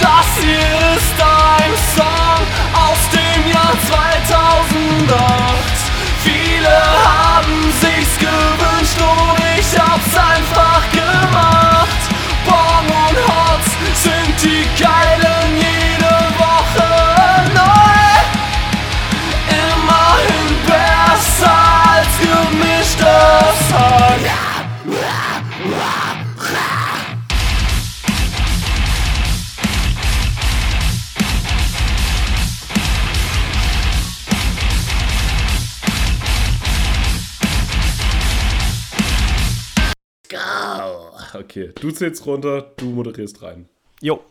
Das hier ist ein Song aus dem Jahr 2008. Viele haben sich's gewünscht und ich hab's einfach gemacht. Bong und Hotz sind die geilen. Hack. Okay, du zählst runter, du moderierst rein. Jo.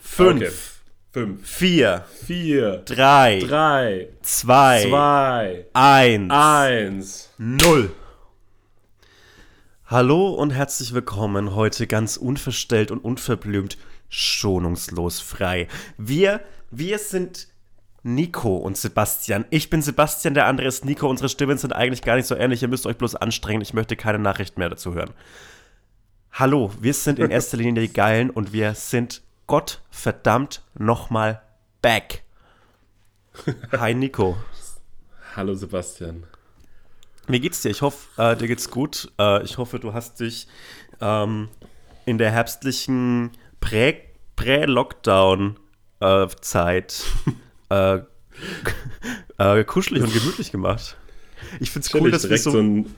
Fünf, Okay. Fünf, vier, vier, drei, drei, zwei, zwei, eins, eins. null. Hallo und herzlich willkommen heute ganz unverstellt und unverblümt, schonungslos frei. Wir, wir sind Nico und Sebastian. Ich bin Sebastian, der andere ist Nico. Unsere Stimmen sind eigentlich gar nicht so ähnlich. Ihr müsst euch bloß anstrengen. Ich möchte keine Nachrichten mehr dazu hören. Hallo, wir sind in erster Linie die Geilen und wir sind Gott verdammt nochmal back. Hi Nico. Hallo Sebastian. Wie geht's dir? Ich hoffe, äh, dir geht's gut. Äh, ich hoffe, du hast dich ähm, in der herbstlichen Prä- Prä-Lockdown-Zeit äh, äh, kuschelig und gemütlich gemacht. Ich find's cool, Cool, dass wir so, so ein.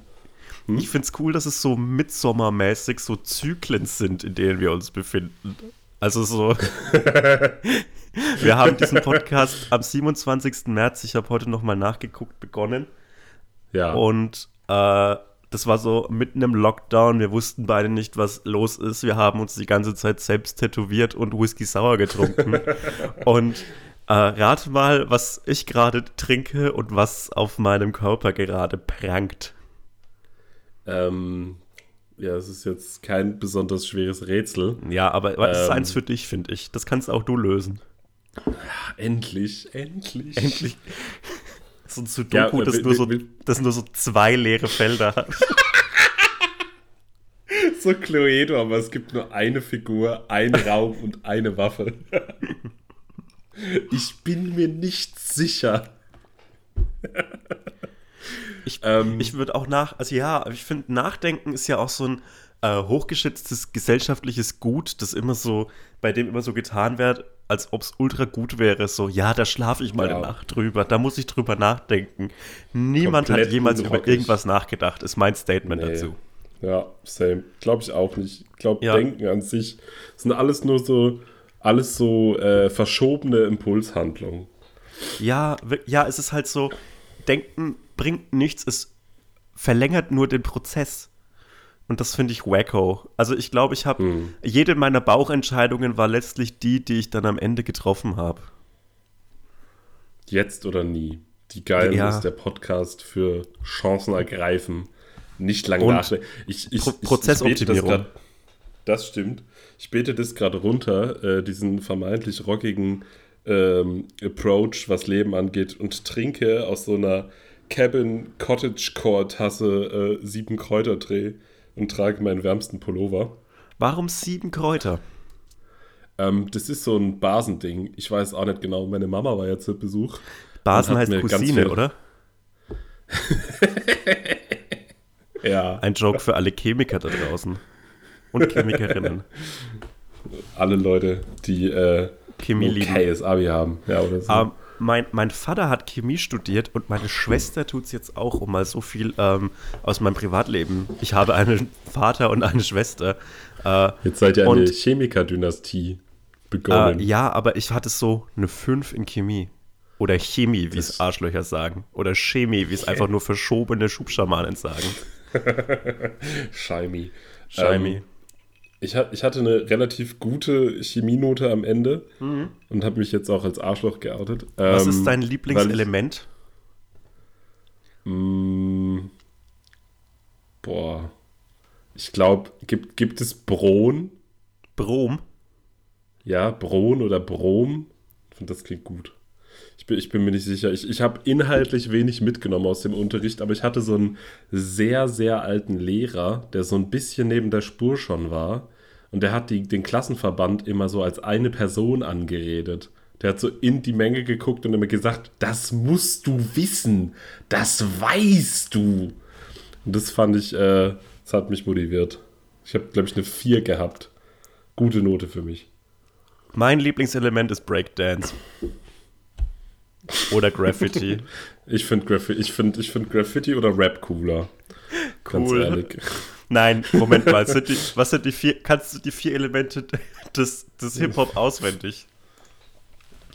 ich find's cool, dass es so midsommermäßig so Zyklen sind, in denen wir uns befinden. Also so. wir haben diesen Podcast am 27. März, ich habe heute nochmal nachgeguckt, begonnen. Ja. Und äh, das war so mitten im Lockdown. Wir wussten beide nicht, was los ist. Wir haben uns die ganze Zeit selbst tätowiert und Whisky Sauer getrunken. und äh, rate mal, was ich gerade trinke und was auf meinem Körper gerade prangt. ähm, ja, es ist jetzt kein besonders schweres Rätsel. Ja, aber aber das ist Ähm. eins für dich, finde ich. Das kannst auch du lösen. Endlich, endlich. Endlich. So ein Sudoku, Ja, das, will- nur so, will- das nur so zwei leere Felder hat. So Cluedo, aber es gibt nur eine Figur, ein Raum und eine Waffe. Ich bin mir nicht sicher. Ich, Ähm. ich würde auch nach, also ja, ich finde, Nachdenken ist ja auch so ein äh, hochgeschätztes gesellschaftliches Gut, das immer so, bei dem immer so getan wird, als ob es ultra gut wäre. So, ja, da schlafe ich mal Ja. eine Nacht drüber, da muss ich drüber nachdenken. Niemand Komplett hat jemals über irgendwas nachgedacht, ist mein Statement Nee. dazu. Ja, same. Glaube ich auch nicht. Ich glaube, Ja. Denken an sich sind alles nur so, alles so äh, verschobene Impulshandlungen. Ja, ja, es ist halt so, Denken bringt nichts, es verlängert nur den Prozess. Und das finde ich wacko. Also ich glaube, ich habe, Hm. jede meiner Bauchentscheidungen war letztlich die, die ich dann am Ende getroffen habe. Jetzt oder nie. Die Geilen Ja. ist der Podcast für Chancen ergreifen. Nicht lange nachdenken. Ich, ich, Pro- Prozessoptimierung. bete Das, das stimmt. Ich bete das gerade runter, äh, diesen vermeintlich rockigen ähm, Approach, was Leben angeht, und trinke aus so einer Cabin Cottage Core Tasse äh, sieben Kräuterdreh und trage meinen wärmsten Pullover. Warum sieben Kräuter? Ähm, das ist so ein Basending. Ich weiß auch nicht genau. Meine Mama war ja zu Besuch. Basen heißt Cousine, oder? Ja, Ein Joke für alle Chemiker da draußen. Und Chemikerinnen. alle Leute, die äh, Chemie lieben. okayes Abi haben. Ja, oder so. Ähm, mein, mein Vater hat Chemie studiert und meine Schwester tut es jetzt auch, um mal so viel ähm, aus meinem Privatleben. Ich habe einen Vater und eine Schwester. Äh, Jetzt seid ihr eine Chemikerdynastie begonnen. Äh, ja, aber ich hatte so eine 5 in Chemie. Oder Chemie, wie es Arschlöcher sagen. Oder Chemie, wie es einfach nur verschobene Schubschamanen sagen. Scheimi. Chemie. Ähm, ich, ich hatte eine relativ gute Chemienote am Ende und habe mich jetzt auch als Arschloch geoutet. Mhm. Was Ähm, ist dein weil Lieblingselement? Ich, mh, boah. Ich glaube, gibt, gibt es Bron? Brom? Ja, Bron oder Brom? Ich finde, das klingt gut. Ich bin, mir nicht sicher. Ich, ich habe inhaltlich wenig mitgenommen aus dem Unterricht, aber ich hatte so einen sehr, sehr alten Lehrer, der so ein bisschen neben der Spur schon war Und der hat die, den Klassenverband immer so als eine Person angeredet. Der hat so in die Menge geguckt und immer gesagt, das musst du wissen, das weißt du. Und das fand ich, äh, das hat mich motiviert. Ich habe, glaube ich, eine 4 gehabt. Gute Note für mich. Mein Lieblingselement ist Breakdance. Oder Graffiti. Ich finde Graffi ich find, ich find Graffiti oder Rap cooler. Ganz Cool. ehrlich. Nein, Moment mal. Sind die, was sind die vier? Kannst du die vier Elemente des, des Hip-Hop auswendig?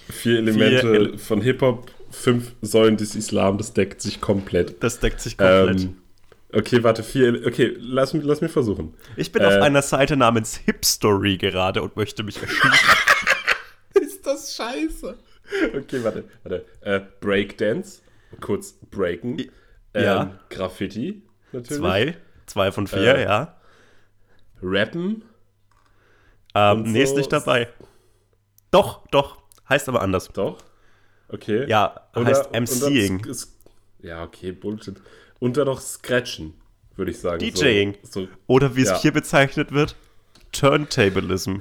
Vier Elemente Vier Ele- von Hip-Hop, fünf Säulen des Islam, das deckt sich komplett. Das deckt sich komplett. Ähm, okay, warte, vier. Okay, lass, mich- lass mich versuchen. ich bin äh, auf einer Seite namens Hipstory gerade und möchte mich erschießen. Ist das scheiße? Okay, warte, warte. Äh, Breakdance, kurz breaken. Ähm, ja. Graffiti, natürlich. Zwei. Zwei von vier, Äh, ja. Rappen. Ähm, und nee, ist so- nicht dabei. Doch, doch. Heißt aber anders. Doch. Okay. Ja, Oder- heißt und dann MCing. Ja, okay, Bullshit. Und dann noch Scratchen, würde ich sagen. DJing. So, so, Oder wie es Ja. hier bezeichnet wird, Turntablism.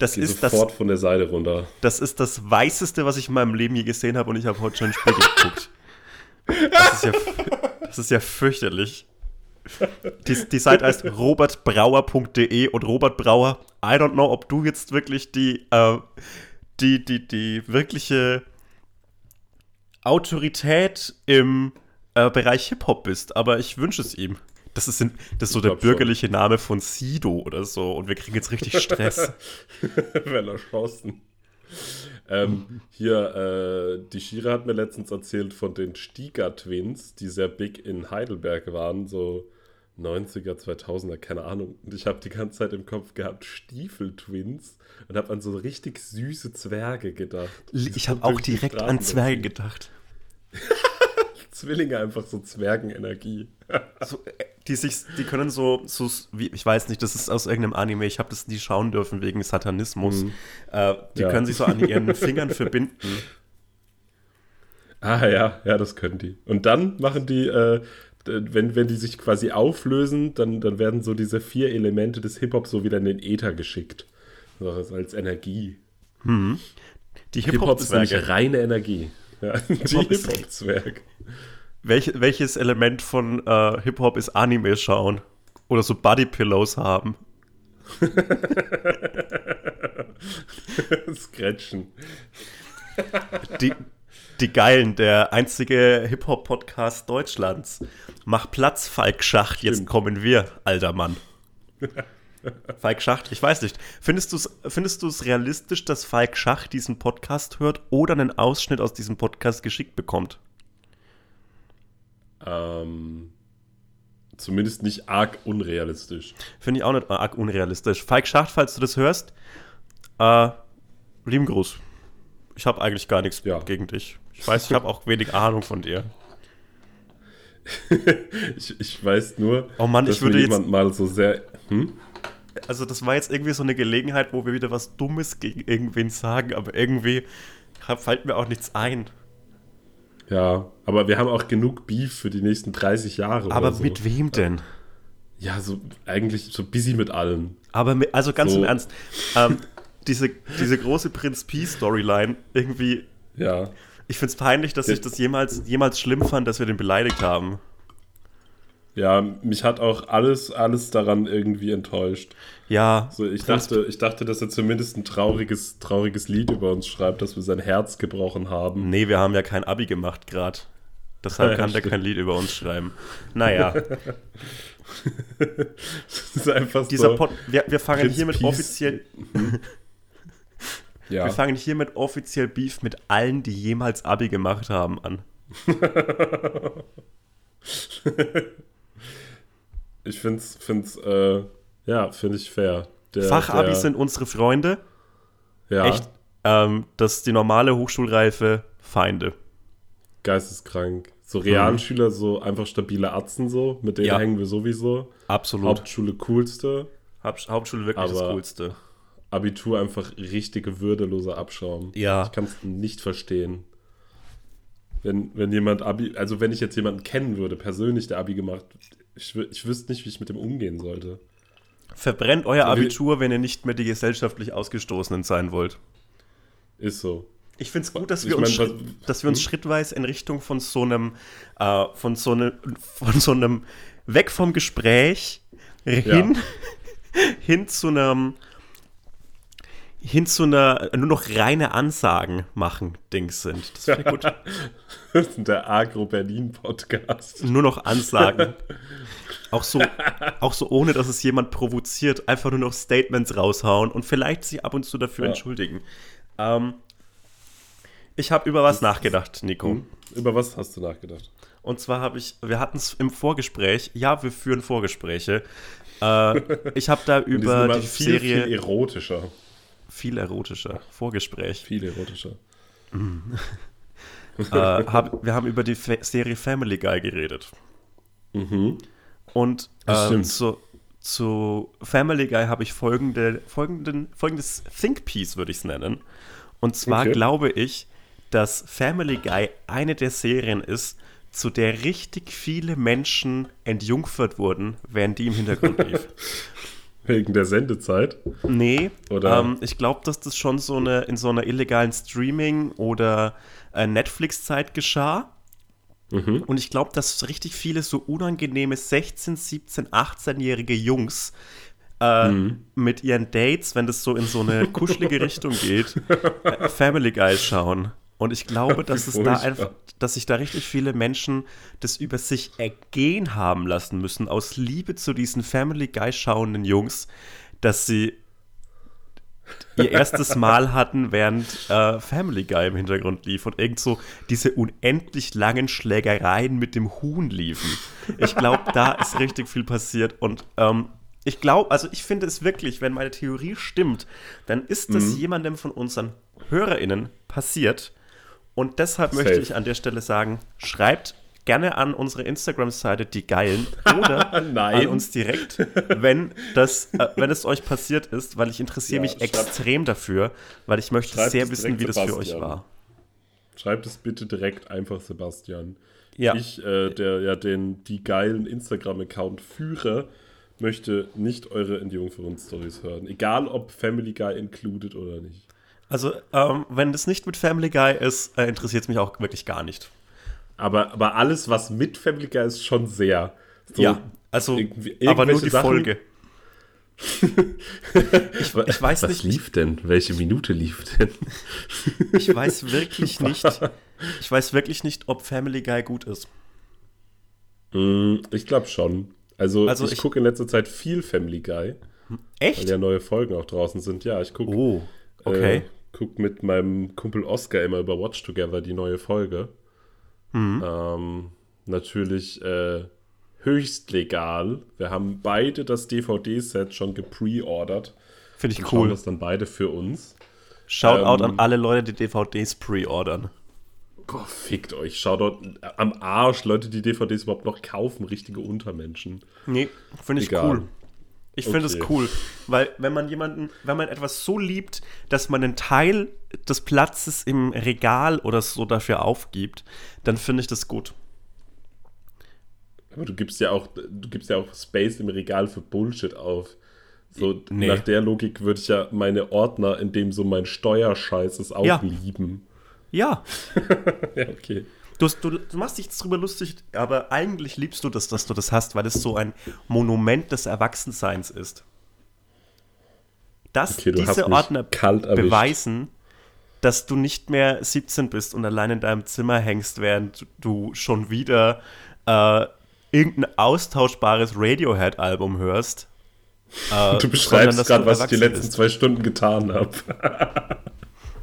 Das geh ist das, sofort von der Seite runter. das ist das Weißeste, was ich in meinem Leben je gesehen habe und ich habe heute schon Spiegel geguckt. Das ist ja, das ist ja fürchterlich. Die, die Seite heißt robertbrauer.de und Robert Brauer, I don't know, ob du jetzt wirklich die, äh, die, die, die wirkliche Autorität im äh, Bereich Hip-Hop bist, aber ich wünsche es ihm. Das ist, in, das ist so der glaub schon. bürgerliche Name von Sido oder so und wir kriegen jetzt richtig Stress. Weller Chancen. Ähm, hier, äh, die Shira hat mir letztens erzählt von den Stieger Twins, die sehr big in Heidelberg waren, so 90er, 2000er, keine Ahnung. Und ich habe die ganze Zeit im Kopf gehabt, Stiefel Twins und habe an so richtig süße Zwerge gedacht. Ich habe auch direkt an Zwerge gedacht. Zwillinge einfach so Zwergenenergie. So, äh, die, sich, die können so, so, wie, ich weiß nicht, das ist aus irgendeinem Anime, ich habe das nie schauen dürfen wegen Satanismus. Äh, die Ja. können sich so an ihren Fingern verbinden. Ah ja, ja, das können die. Und dann machen die, äh, wenn, wenn die sich quasi auflösen, dann, dann werden so diese vier Elemente des Hip-Hop so wieder in den Äther geschickt. So als als Energie. Die Hip-Hop ist nämlich Hip-Hop-Zwerge. reine Energie. Ja, die Hip-Hop-Zwerg. Welch, welches Element von äh, Hip-Hop ist Anime schauen? Oder so Bodypillows haben? Scratchen. Die, die Geilen, der einzige Hip-Hop-Podcast Deutschlands. Mach Platz, Falk Schacht, jetzt Stimmt. kommen wir, alter Mann. Falk Schacht, ich weiß nicht. Findest du es findest du's realistisch, dass Falk Schacht diesen Podcast hört oder einen Ausschnitt aus diesem Podcast geschickt bekommt? Ähm, zumindest nicht arg unrealistisch. Finde ich auch nicht arg unrealistisch. Falk Schacht, falls du das hörst, äh, lieben Gruß. Ich habe eigentlich gar nichts Ja. gegen dich. Ich weiß, ich habe auch wenig Ahnung von dir. Ich, ich weiß nur, Oh Mann, dass ich würde mir jemand mal so sehr. Hm? Also das war jetzt irgendwie so eine Gelegenheit, wo wir wieder was Dummes gegen irgendwen sagen, aber irgendwie fällt mir auch nichts ein. Ja, aber wir haben auch genug Beef für die nächsten 30 Jahre. Aber oder so. mit wem denn? Ja, so eigentlich so busy mit allen. Aber mit, also ganz So. im Ernst, ähm, diese, diese große Prinz P-Storyline, irgendwie, Ja. ich find's peinlich, dass ich das jemals, jemals schlimm fand, dass wir den beleidigt haben. Ja, mich hat auch alles, alles daran irgendwie enttäuscht. Ja, So, ich dachte, ich dachte, dass er zumindest ein trauriges, trauriges Lied über uns schreibt, dass wir sein Herz gebrochen haben. Nee, wir haben ja kein Abi gemacht gerade. Deshalb Ja, kann der stimmt. kein Lied über uns schreiben. Naja, Das ist einfach dieser so. Pod wir, wir fangen Prinz hiermit Peace. offiziell ja. Wir fangen hiermit offiziell Beef mit allen, die jemals Abi gemacht haben, an. Ich find's, find's, äh, ja, finde ich fair. Der, Fachabi der, sind unsere Freunde. ja, Echt. Ähm, das ist die normale Hochschulreife Feinde. geisteskrank. So Realschüler, so einfach stabile Atzen so, mit denen Ja. hängen wir sowieso. Absolut. Hauptschule coolste. Haupt Hauptschule wirklich das Coolste. Abitur einfach richtige würdeloser Abschaum. Ja. Ich kann es nicht verstehen. Wenn, wenn jemand Abi, also wenn ich jetzt jemanden kennen würde, persönlich, der Abi gemacht, ich, ich wüsste nicht, wie ich mit dem umgehen sollte. Verbrennt euer So wie- Abitur, wenn ihr nicht mehr die gesellschaftlich Ausgestoßenen sein wollt. Ist so. Ich finde es gut, dass Ich wir, uns, mein, hm? dass wir uns schrittweise in Richtung von so einem, äh, von so einem, von so einem, weg vom Gespräch hin, hin zu einem, hin zu einer nur noch reine Ansagen machen Dings sind. Das wäre gut. Das ist der Agro-Berlin-Podcast. nur noch Ansagen. Auch so, auch so ohne, dass es jemand provoziert, einfach nur noch Statements raushauen und vielleicht sich ab und zu dafür Ja. entschuldigen. Ähm, ich habe über was nachgedacht, Nico. Hm? Über was hast du nachgedacht? Und zwar habe ich, wir hatten es im Vorgespräch, ja, wir führen Vorgespräche. Äh, ich habe da Die über immer die viel, Serie viel erotischer. Viel erotischer Vorgespräch. Viel erotischer. äh, hab, wir haben über die Fa Serie Family Guy geredet. Und Das ähm, stimmt. zu, zu Family Guy habe ich folgende, folgenden, folgendes Think Piece, würde ich es nennen. Und zwar Okay. glaube ich, dass Family Guy eine der Serien ist, zu der richtig viele Menschen entjungfert wurden, während die im Hintergrund lief. Wegen der Sendezeit. Nee, Oder- ähm, ich glaube, dass das schon so eine in so einer illegalen Streaming- oder äh, Netflix-Zeit geschah. Mhm. Und ich glaube, dass richtig viele so unangenehme 16, 17, 18-jährige Jungs äh, Mhm. mit ihren Dates, wenn das so in so eine kuschelige Richtung geht, äh, Family Guy schauen. Und ich glaube, dass es da einfach, dass sich da richtig viele Menschen das über sich ergehen haben lassen müssen, aus Liebe zu diesen Family Guy schauenden Jungs, dass sie ihr erstes Mal hatten, während äh, Family Guy im Hintergrund lief und irgend so diese unendlich langen Schlägereien mit dem Huhn liefen. Ich glaube, da ist richtig viel passiert und ähm, ich glaube, also ich finde es wirklich, wenn meine Theorie stimmt, dann ist das jemandem von unseren HörerInnen passiert und deshalb möchte Safe. ich an der Stelle sagen, schreibt gerne an unsere Instagram-Seite die Geilen oder Nein. an uns direkt, wenn, das, äh, wenn es euch passiert ist, weil ich interessiere Ja, mich schreibt- extrem dafür, weil ich möchte sehr wissen, wie das für euch Sebastian. war. Schreibt es bitte direkt einfach Sebastian. Ja. Ich, äh, der ja den die geilen Instagram-Account führe, möchte nicht eure Entjungferung-Stories hören. Egal ob Family Guy included oder nicht. Also, ähm, wenn das nicht mit Family Guy ist, äh, interessiert es mich auch wirklich gar nicht. Aber, aber alles, was mit Family Guy ist, schon sehr. So ja, also, aber nur die Sachen- Folge. ich, ich weiß nicht, lief denn? Welche Minute lief denn? ich weiß wirklich nicht, ich weiß wirklich nicht, ob Family Guy gut ist. Mm, ich glaube schon. Also, Also ich, ich- gucke in letzter Zeit viel Family Guy, weil Echt? ja neue Folgen auch draußen sind. Ja, ich gucke Oh, okay. Äh, guck mit meinem Kumpel Oscar immer über Watch Together die neue Folge. Mhm. Ähm, natürlich äh, höchst legal. Wir haben beide das DVD-Set schon gepreordert. Finde und ich schauen cool. das dann beide für uns. Shoutout ähm, an alle Leute, die DVDs pre-ordern. Boah, fickt euch. Schaut dort am Arsch, Leute, die DVDs überhaupt noch kaufen, richtige Untermenschen. Nee, finde ich Egal. cool. Ich finde es Okay. cool, weil wenn man jemanden, wenn man etwas so liebt, dass man einen Teil des Platzes im Regal oder so dafür aufgibt, dann finde ich das gut. Aber du gibst ja auch, du gibst ja auch Space im Regal für Bullshit auf. So, Nee. nach der Logik würde ich ja meine Ordner, in dem so mein Steuerscheiß ist, auch Ja. lieben. Ja, Ja, okay. Du, du, du machst dich drüber lustig, aber eigentlich liebst du das, dass du das hast, weil es so ein Monument des Erwachsenseins ist. Dass Okay, diese Ordner beweisen, dass du nicht mehr 17 bist und allein in deinem Zimmer hängst, während du schon wieder äh, irgendein austauschbares Radiohead-Album hörst. Äh, Du beschreibst gerade, was ich die letzten bist. zwei Stunden getan habe.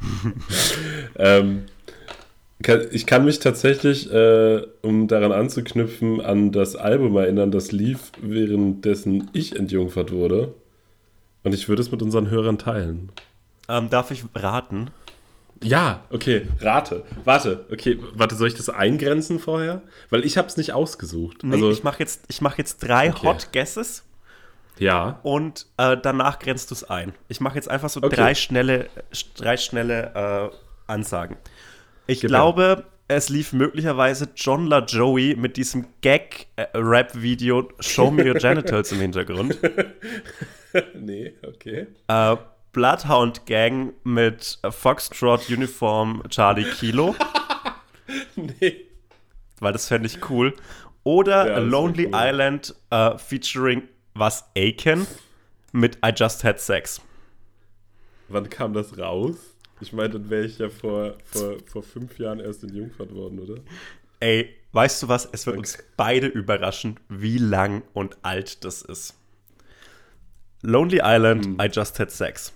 ähm, ich kann mich tatsächlich, äh, um daran anzuknüpfen, an das Album erinnern, das lief, währenddessen ich entjungfert wurde. Und ich würde es mit unseren Hörern teilen. Ähm, darf ich raten? Ja, okay, rate. Warte, okay, warte, soll ich das eingrenzen vorher? Weil ich habe es nicht ausgesucht. Nee, also, ich mache jetzt, ich mach jetzt drei Okay. Hot Guesses ja, und äh, danach grenzt du es ein. Ich mache jetzt einfach so Okay. drei schnelle, drei schnelle äh, Ansagen. Ich Gib glaube, es lief möglicherweise John La Joey mit diesem Gag-Rap-Video Show Me Your Genitals im Hintergrund. nee, okay. Äh, Bloodhound Gang mit Foxtrot Uniform Charlie Kilo, Nee. weil das fände ich cool. Oder Ja, Lonely cool. Island äh, featuring was Aiken mit I Just Had Sex. Wann kam das raus? Ich meine, dann wäre ich ja vor, vor, vor fünf Jahren erst in Jungfahrt worden, oder? Ey, weißt du was? Es wird Okay. uns beide überraschen, wie lang und alt das ist. Lonely Island, Hm. I Just Had Sex.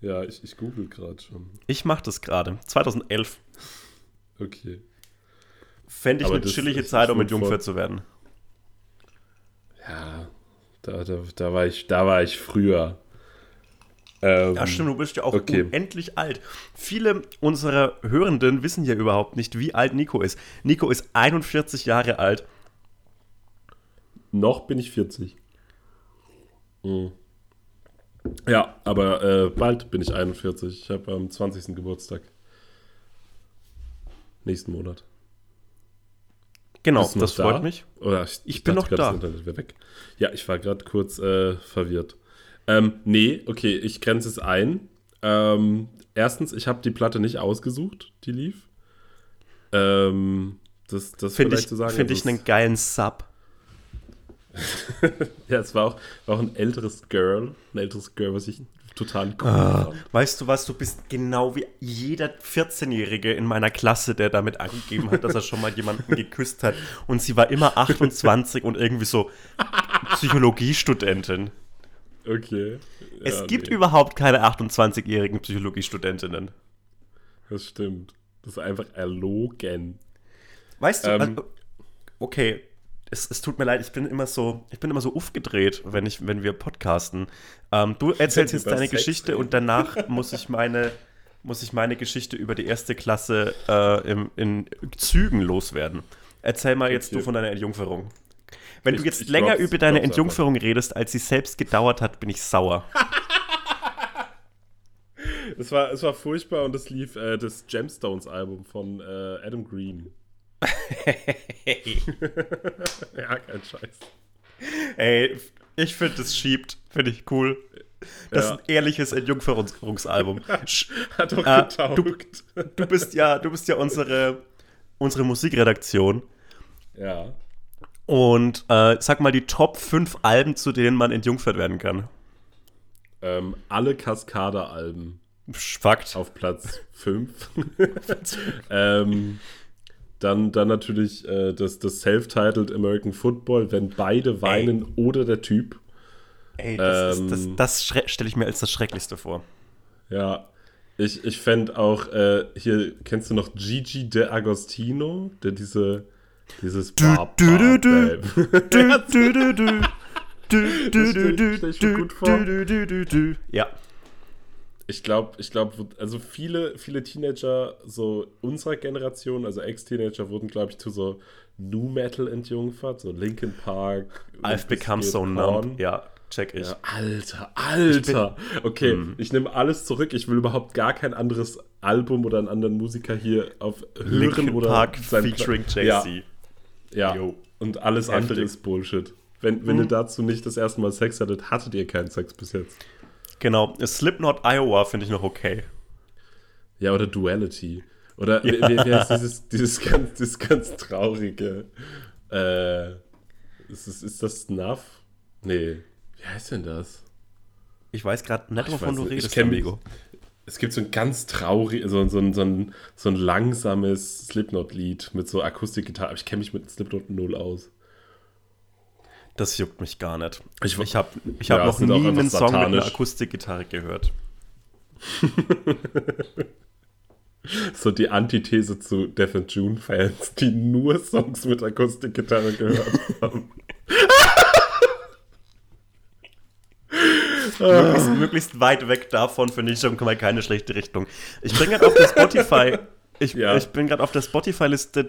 Ja, ich, ich google gerade schon. Ich mach das gerade. 2011. Okay. Fände ich Aber eine chillige Zeit, um mit vor- zu werden. Ja, da, da, da, war, ich, da war ich früher. Ähm, Ja, stimmt, du bist ja auch okay. unendlich alt. Viele unserer Hörenden wissen ja überhaupt nicht, wie alt Nico ist. Nico ist 41 Jahre alt. Noch bin ich 40. Mhm. Ja, aber äh, bald bin ich 41. Ich habe am 20. Geburtstag. Nächsten Monat. Genau, das freut da? mich. Oder ich, Ich bin dachte noch grad, da. Das Internet wäre weg. Ja, ich war gerade kurz äh, verwirrt. Ähm, nee, okay, ich grenze es ein. Ähm, erstens, ich habe die Platte nicht ausgesucht, die lief. Ähm, das das Finde ich, zu sagen. find also ich es- einen geilen Sub. Ja, es war auch, war auch ein älteres Girl. Ein älteres Girl, was ich total cool Ah. fand. Weißt du was, du bist genau wie jeder 14-Jährige in meiner Klasse, der damit angegeben hat, dass er schon mal jemanden geküsst hat. Und sie war immer 28 und irgendwie so Psychologiestudentin. Okay. Es Ja, gibt nee, überhaupt keine 28-jährigen Psychologiestudentinnen. Das stimmt. Das ist einfach erlogen. Weißt du, Ähm. also, okay, es, es tut mir leid, ich bin immer so, ich bin immer so aufgedreht, wenn ich, wenn wir podcasten. Ähm, du erzählst jetzt deine Sex Geschichte reden. und danach muss ich meine, muss ich meine Geschichte über die erste Klasse äh, im, in Zügen loswerden. Erzähl mal jetzt Okay. du von deiner Entjungferung. Wenn du Ich- jetzt ich länger über deine Entjungferung redest, als sie selbst gedauert hat, bin ich sauer. Es war, es war furchtbar und es lief äh, das Gemstones-Album von äh, Adam Green. ja, kein Scheiß. Ey, ich finde, das schiebt, finde ich cool. Das Ja. ist ein ehrliches Entjungferungsalbum. Hat doch Ah, getaugt. Du bist ja, du bist ja unsere, unsere Musikredaktion. ja. Und äh, sag mal die Top 5 Alben, zu denen man entjungfert werden kann. Ähm, alle Cascada-Alben Fakt. auf Platz 5. ähm, dann, dann natürlich äh, das, das Self-Titled American Football, wenn beide weinen oder der Typ. Ey, das, das, ähm, das schre- stelle ich mir als das Schrecklichste vor. Ja. Ich, ich fände auch, äh, hier, kennst du noch Gigi De Agostino, der diese, dieses Bar- du, du, Bar- du. Babe. Du, du, du, du. Du, du, du, stell- du, stell ich mir du, gut vor. du, du, du, du. Ja. Ich glaube, ich glaube, also viele, viele Teenager so unserer Generation, also Ex-Teenager, wurden, glaube ich, zu so New Metal entjungfert, so Linkin Park. I've become so numb. Ja, check ich. Ja, Alter, Alter. okay, Mhm. ich nehme alles zurück. Ich will überhaupt gar kein anderes Album oder einen anderen Musiker hier auf hören Linkin oder Park sein- featuring Ja, Jay-Z. ja. Yo. Und alles andere Heftig. ist Bullshit. Wenn, wenn ihr dazu nicht das erste Mal Sex hattet, hattet ihr keinen Sex bis jetzt. Genau. Slipknot Iowa finde ich noch okay. Ja, oder Duality. Oder wie, wie, wie heißt dieses, dieses, ganz, dieses ganz traurige. Äh, ist, es- ist das Snuff? Nee. Wie heißt denn das? Ich weiß gerade nicht, ich wovon du nicht. Ich redest, kenn mich- Amigo. Es gibt so ein ganz traurig, so, so, ein- so, ein, so ein langsames Slipknot-Lied mit so Akustikgitarre. Aber ich kenne mich mit Slipknot null aus. Das juckt mich gar nicht. Ich- Ich habe ich Ja, hab noch nie einen Song mit einer satanisch. Akustikgitarre gehört. So die Antithese zu Death and June-Fans, die nur Songs mit Akustikgitarre gehört haben. möglichst, möglichst weit weg davon finde ich schon mal keine schlechte Richtung. Ich bin gerade auf der Spotify. Ich, Ja. ich bin gerade auf der Spotify-Liste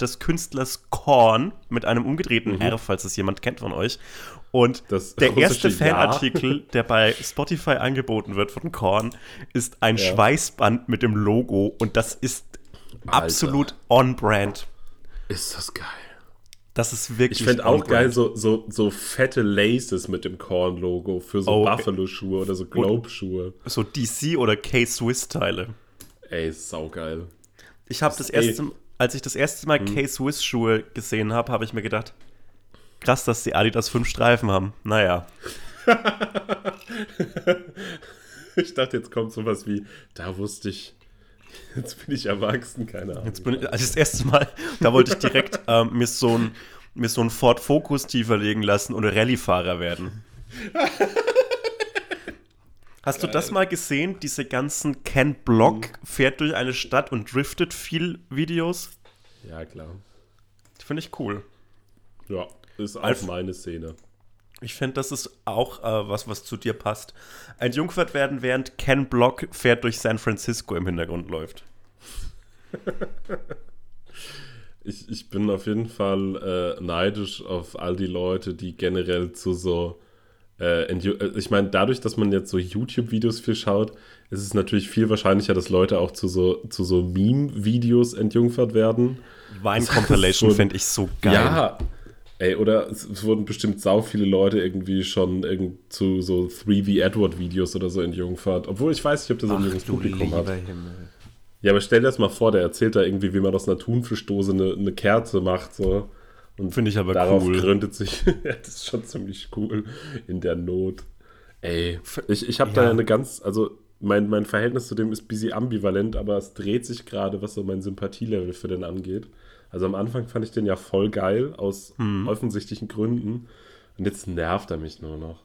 des Künstlers Korn mit einem umgedrehten Mhm. R, falls es jemand kennt von euch. Und Das der erste Ja. Fanartikel, der bei Spotify angeboten wird von Korn, ist ein Ja. Schweißband mit dem Logo und das ist absolut on-brand. Ist das geil. Das ist wirklich Ich fände auch geil so, so, so fette Laces mit dem Korn-Logo für so Oh, Buffalo-Schuhe oder so Globe-Schuhe. So DC oder K-Swiss-Teile. Ey, saugeil. Ich habe das ey. erste, als ich das erste Mal K-Swiss-Schuhe gesehen habe, habe ich mir gedacht, krass, dass die Adidas fünf Streifen haben. Naja. Ich dachte, jetzt kommt sowas wie, da wusste ich, jetzt bin ich erwachsen, keine Ahnung. Jetzt bin ich, also das erste Mal, da wollte ich direkt ähm, mir, so ein, mir so ein Ford Focus tiefer legen lassen und Rallye-Fahrer werden. Hast du das mal gesehen? Diese ganzen Ken Block fährt durch eine Stadt und driftet viel Videos? Ja, klar. Finde ich cool. Ja, ist auch Alf- meine Szene. Ich finde, das ist auch äh, was, was zu dir passt. Ein Jungfert werden, während Ken Block fährt durch San Francisco im Hintergrund läuft. Ich, ich bin auf jeden Fall äh, neidisch auf all die Leute, die generell zu so. Äh, äh, ich meine, dadurch, dass man jetzt so YouTube-Videos viel schaut, ist es natürlich viel wahrscheinlicher, dass Leute auch zu so, zu so Meme-Videos entjungfert werden. Wine Compilation schon- finde ich so geil. Ja, ey, oder es, es wurden bestimmt sau viele Leute irgendwie schon irgend zu so 3V Edward-Videos oder so entjungfert. Obwohl ich weiß nicht, ob das ein junges Publikum hat. Himmel. Ja, aber stell dir das mal vor, der erzählt da irgendwie, wie man aus einer Thunfischdose eine, eine Kerze macht. So. Und Finde ich aber darauf cool. gründet sich, das ist schon ziemlich cool in der Not. Ey, ich, ich habe Ja. da eine ganz, also mein, mein Verhältnis zu dem ist ein bisschen ambivalent, aber es dreht sich gerade, was so mein Sympathielevel für den angeht. Also am Anfang fand ich den ja voll geil, aus Hm. offensichtlichen Gründen. Und jetzt nervt er mich nur noch.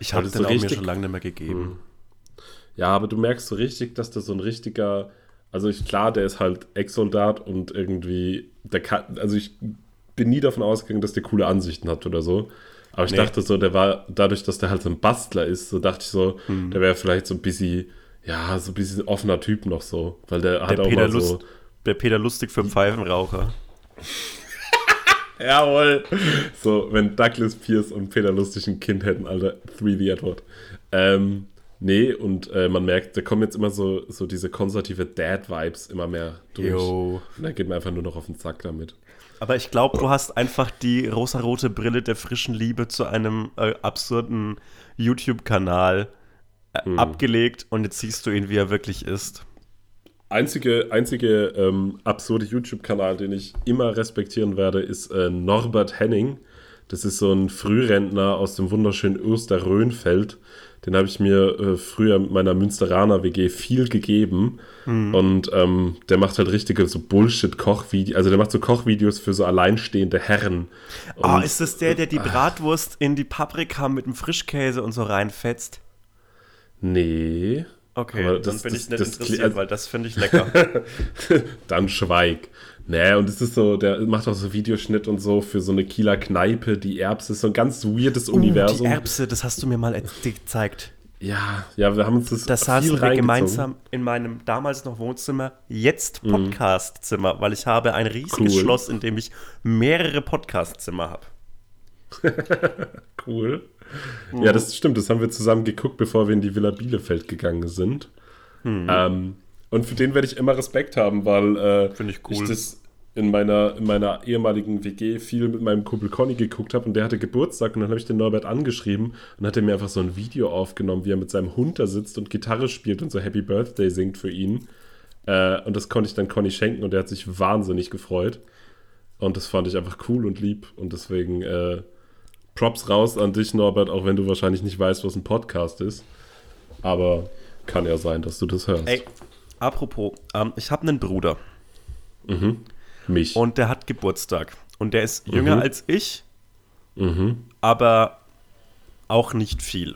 Ich habe den so auch mir richtig- schon lange nicht mehr gegeben. Ja, aber du merkst so richtig, dass das so ein richtiger, also ich, klar, der ist halt Ex-Soldat und irgendwie, der kann, also ich bin nie davon ausgegangen, dass der coole Ansichten hat oder so. Aber ich Nee. dachte so, der war, dadurch, dass der halt so ein Bastler ist, so dachte ich so, Hm. der wäre vielleicht so ein bisschen, ja, so ein bisschen offener Typ noch so. Weil der hat Der, auch Peter mal so. Lust, der Peter Lustig für Pfeifenraucher. Jawohl. So, wenn Douglas Pierce und Peter Lustig ein Kind hätten, Alter, 3D Edward. Ähm, nee, und äh, man merkt, da kommen jetzt immer so, so diese konservative Dad-Vibes immer mehr durch. Jo. Und da geht man einfach nur noch auf den Zack damit. Aber ich glaube, du hast einfach die rosarote Brille der frischen Liebe zu einem äh, absurden YouTube-Kanal äh, Hm. abgelegt und jetzt siehst du ihn, wie er wirklich ist. Einzige, einzige ähm, absurde YouTube-Kanal, den ich immer respektieren werde, ist äh, Norbert Henning. Das ist so ein Frührentner aus dem wunderschönen Österrönfeld. Den habe ich mir äh, früher mit meiner Münsteraner WG viel gegeben. Und ähm, der macht halt richtige so Bullshit-Kochvideos. Also der macht so Kochvideos für so alleinstehende Herren. Ah, Und- ist das der, der die Bratwurst in die Paprika mit dem Frischkäse und so reinfetzt? Nee. Okay, Aber dann das- bin das- ich nicht das interessiert, weil das finde ich lecker. Dann schweig. Nee, und es ist so, der macht auch so Videoschnitt und so für so eine Kieler Kneipe, die Erbse, ist so ein ganz weirdes Uh, Universum. die Erbse, das hast du mir mal gezeigt. Ja, ja, wir haben uns das, Da viel saßen wir reingezogen. gemeinsam in meinem damals noch Wohnzimmer, jetzt Podcastzimmer, weil ich habe ein riesiges Cool. Schloss, in dem ich mehrere Podcastzimmer habe. Cool. Ja, das stimmt, das haben wir zusammen geguckt, bevor wir in die Villa Bielefeld gegangen sind. Hm. Ähm, und für den werde ich immer Respekt haben, weil äh, ich cool. das in meiner, in meiner ehemaligen WG viel mit meinem Kumpel Conny geguckt habe und der hatte Geburtstag und dann habe ich den Norbert angeschrieben und hat er mir einfach so ein Video aufgenommen, wie er mit seinem Hund da sitzt und Gitarre spielt und so Happy Birthday singt für ihn. Äh, und das konnte ich dann Conny schenken und der hat sich wahnsinnig gefreut. Und das fand ich einfach cool und lieb und deswegen äh, Props raus an dich, Norbert, auch wenn du wahrscheinlich nicht weißt, was ein Podcast ist. Aber kann ja sein, dass du das hörst. Ey, apropos, ähm, ich habe einen Bruder Mich. und der hat Geburtstag. Und der ist jünger Mhm. als ich, mhm. aber auch nicht viel.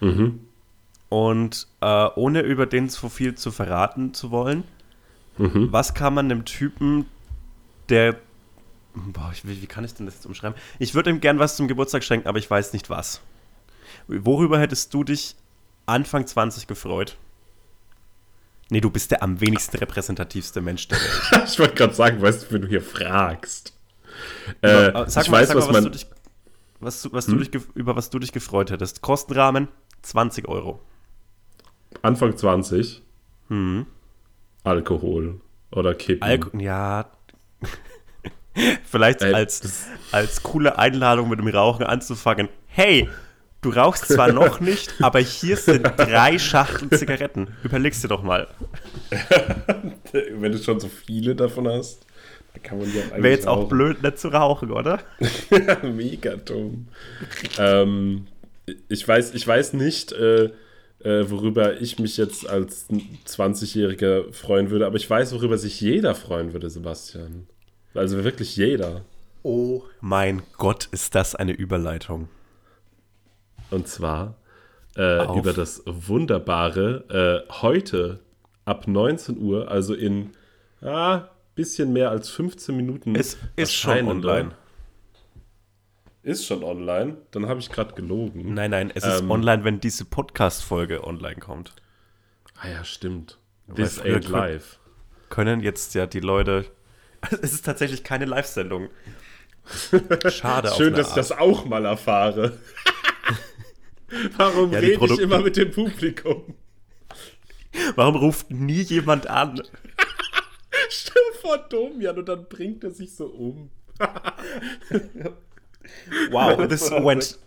Mhm. Und äh, ohne über den so viel zu verraten zu wollen, Mhm. was kann man einem Typen, der. Boah, ich, wie, wie kann ich denn das jetzt umschreiben? Ich würde ihm gern was zum Geburtstag schenken, aber ich weiß nicht was. Worüber hättest du dich Anfang 20 gefreut? Nee, du bist der am wenigsten repräsentativste Mensch der Welt. ich wollte gerade sagen, weißt du, wenn du hier fragst. Äh, ich sag mal, weiß, sag was mal, was, man. du dich, was, was du dich, über was du dich gefreut hättest. Kostenrahmen 20 Euro. Anfang 20. Hm. Alkohol. Oder kippen. Alko ja. Vielleicht Ey, als, als coole Einladung mit dem Rauchen anzufangen. Hey, du rauchst zwar noch nicht, aber hier sind drei Schachteln Zigaretten. Überlegst dir doch mal. Wenn du schon so viele davon hast, dann kann man die auch eigentlich Wäre jetzt auch rauchen. blöd, nicht zu rauchen, oder? Mega dumm. ähm, ich, weiß, ich weiß nicht, äh, äh, worüber ich mich jetzt als 20-Jähriger freuen würde, aber ich weiß, worüber sich jeder freuen würde, Sebastian. Also wirklich jeder. Oh mein Gott, ist das eine Überleitung. Und zwar äh, über das wunderbare äh, heute ab 19 Uhr, also in ah, bisschen mehr als 15 Minuten. Es ist schon online. Ist schon online. Dann habe ich gerade gelogen. Nein, nein, es ist Ähm. online, wenn diese Podcast-Folge online kommt. Ah ja, stimmt. This ain't live. Können jetzt ja die Leute. Es ist tatsächlich keine Live-Sendung. Schade. Schön, dass ich Art. das auch mal erfahre. Warum Ja, rede ich immer mit dem Publikum? Warum ruft nie jemand an? Stell vor Domian und dann bringt er sich so um. Wow, this went,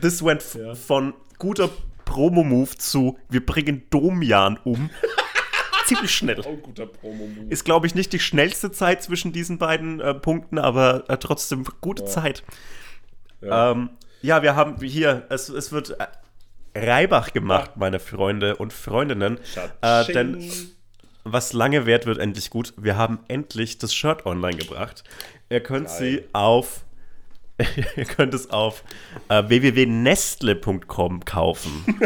this went Ja. von guter Promo-Move zu wir bringen Domian um. Ziemlich schnell. Auch ein guter. Ist, glaube ich, nicht die schnellste Zeit zwischen diesen beiden äh, Punkten, aber äh, trotzdem gute Zeit. Ja. Ähm, ja, wir haben hier, es, es wird äh, Reibach gemacht, meine Freunde und Freundinnen. Äh, denn was lange währt, wird endlich gut. Wir haben endlich das Shirt online gebracht. Ihr könnt Geil. sie auf ihr könnt es auf äh, www.nestle.com kaufen.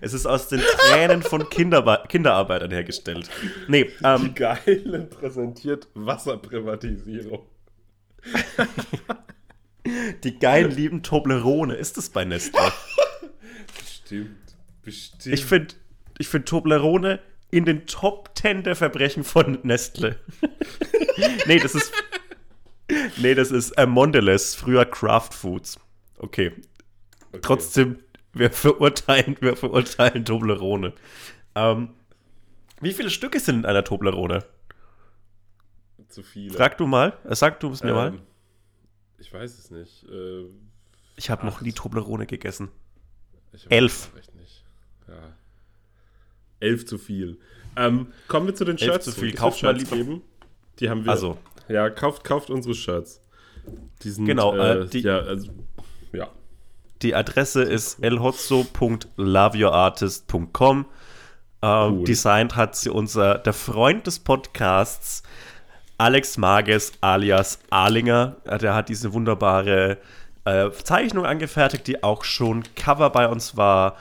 es ist aus den Tränen von Kinderbe Kinderarbeitern hergestellt. Nee, ähm, Die Geilen präsentiert Wasserprivatisierung. die geilen lieben Toblerone. Ist es bei Nestle? Bestimmt. Bestimmt. Ich finde ich find Toblerone in den Top 10 der Verbrechen von Nestle. nee, das ist. Nee, das ist äh, Mondelez, früher Kraft Foods. Okay. Okay. Trotzdem, wir verurteilen, wir verurteilen Toblerone. Ähm, wie viele Stücke sind in einer Toblerone? Zu viele. Frag du mal. Äh, Sag du es mir mal. Ähm, Ich weiß es nicht. Äh, Ich habe noch nie Toblerone gegessen. Elf. echt nicht. Ja. Elf zu viel. Ähm, kommen wir zu den Shirts. zu zurück. viel. Kauft mal lieber- geben. Die haben wir. Also, Ja, kauft, kauft unsere Shirts. Die sind, Genau, äh, äh, die- ja, also, ja. Die Adresse ist elhotzo.loveyourartist.com. Ähm, Cool. Designt hat sie unser, der Freund des Podcasts, Alex Mages alias Ahlinger. Äh, Der hat diese wunderbare äh, Zeichnung angefertigt, die auch schon Cover bei uns war.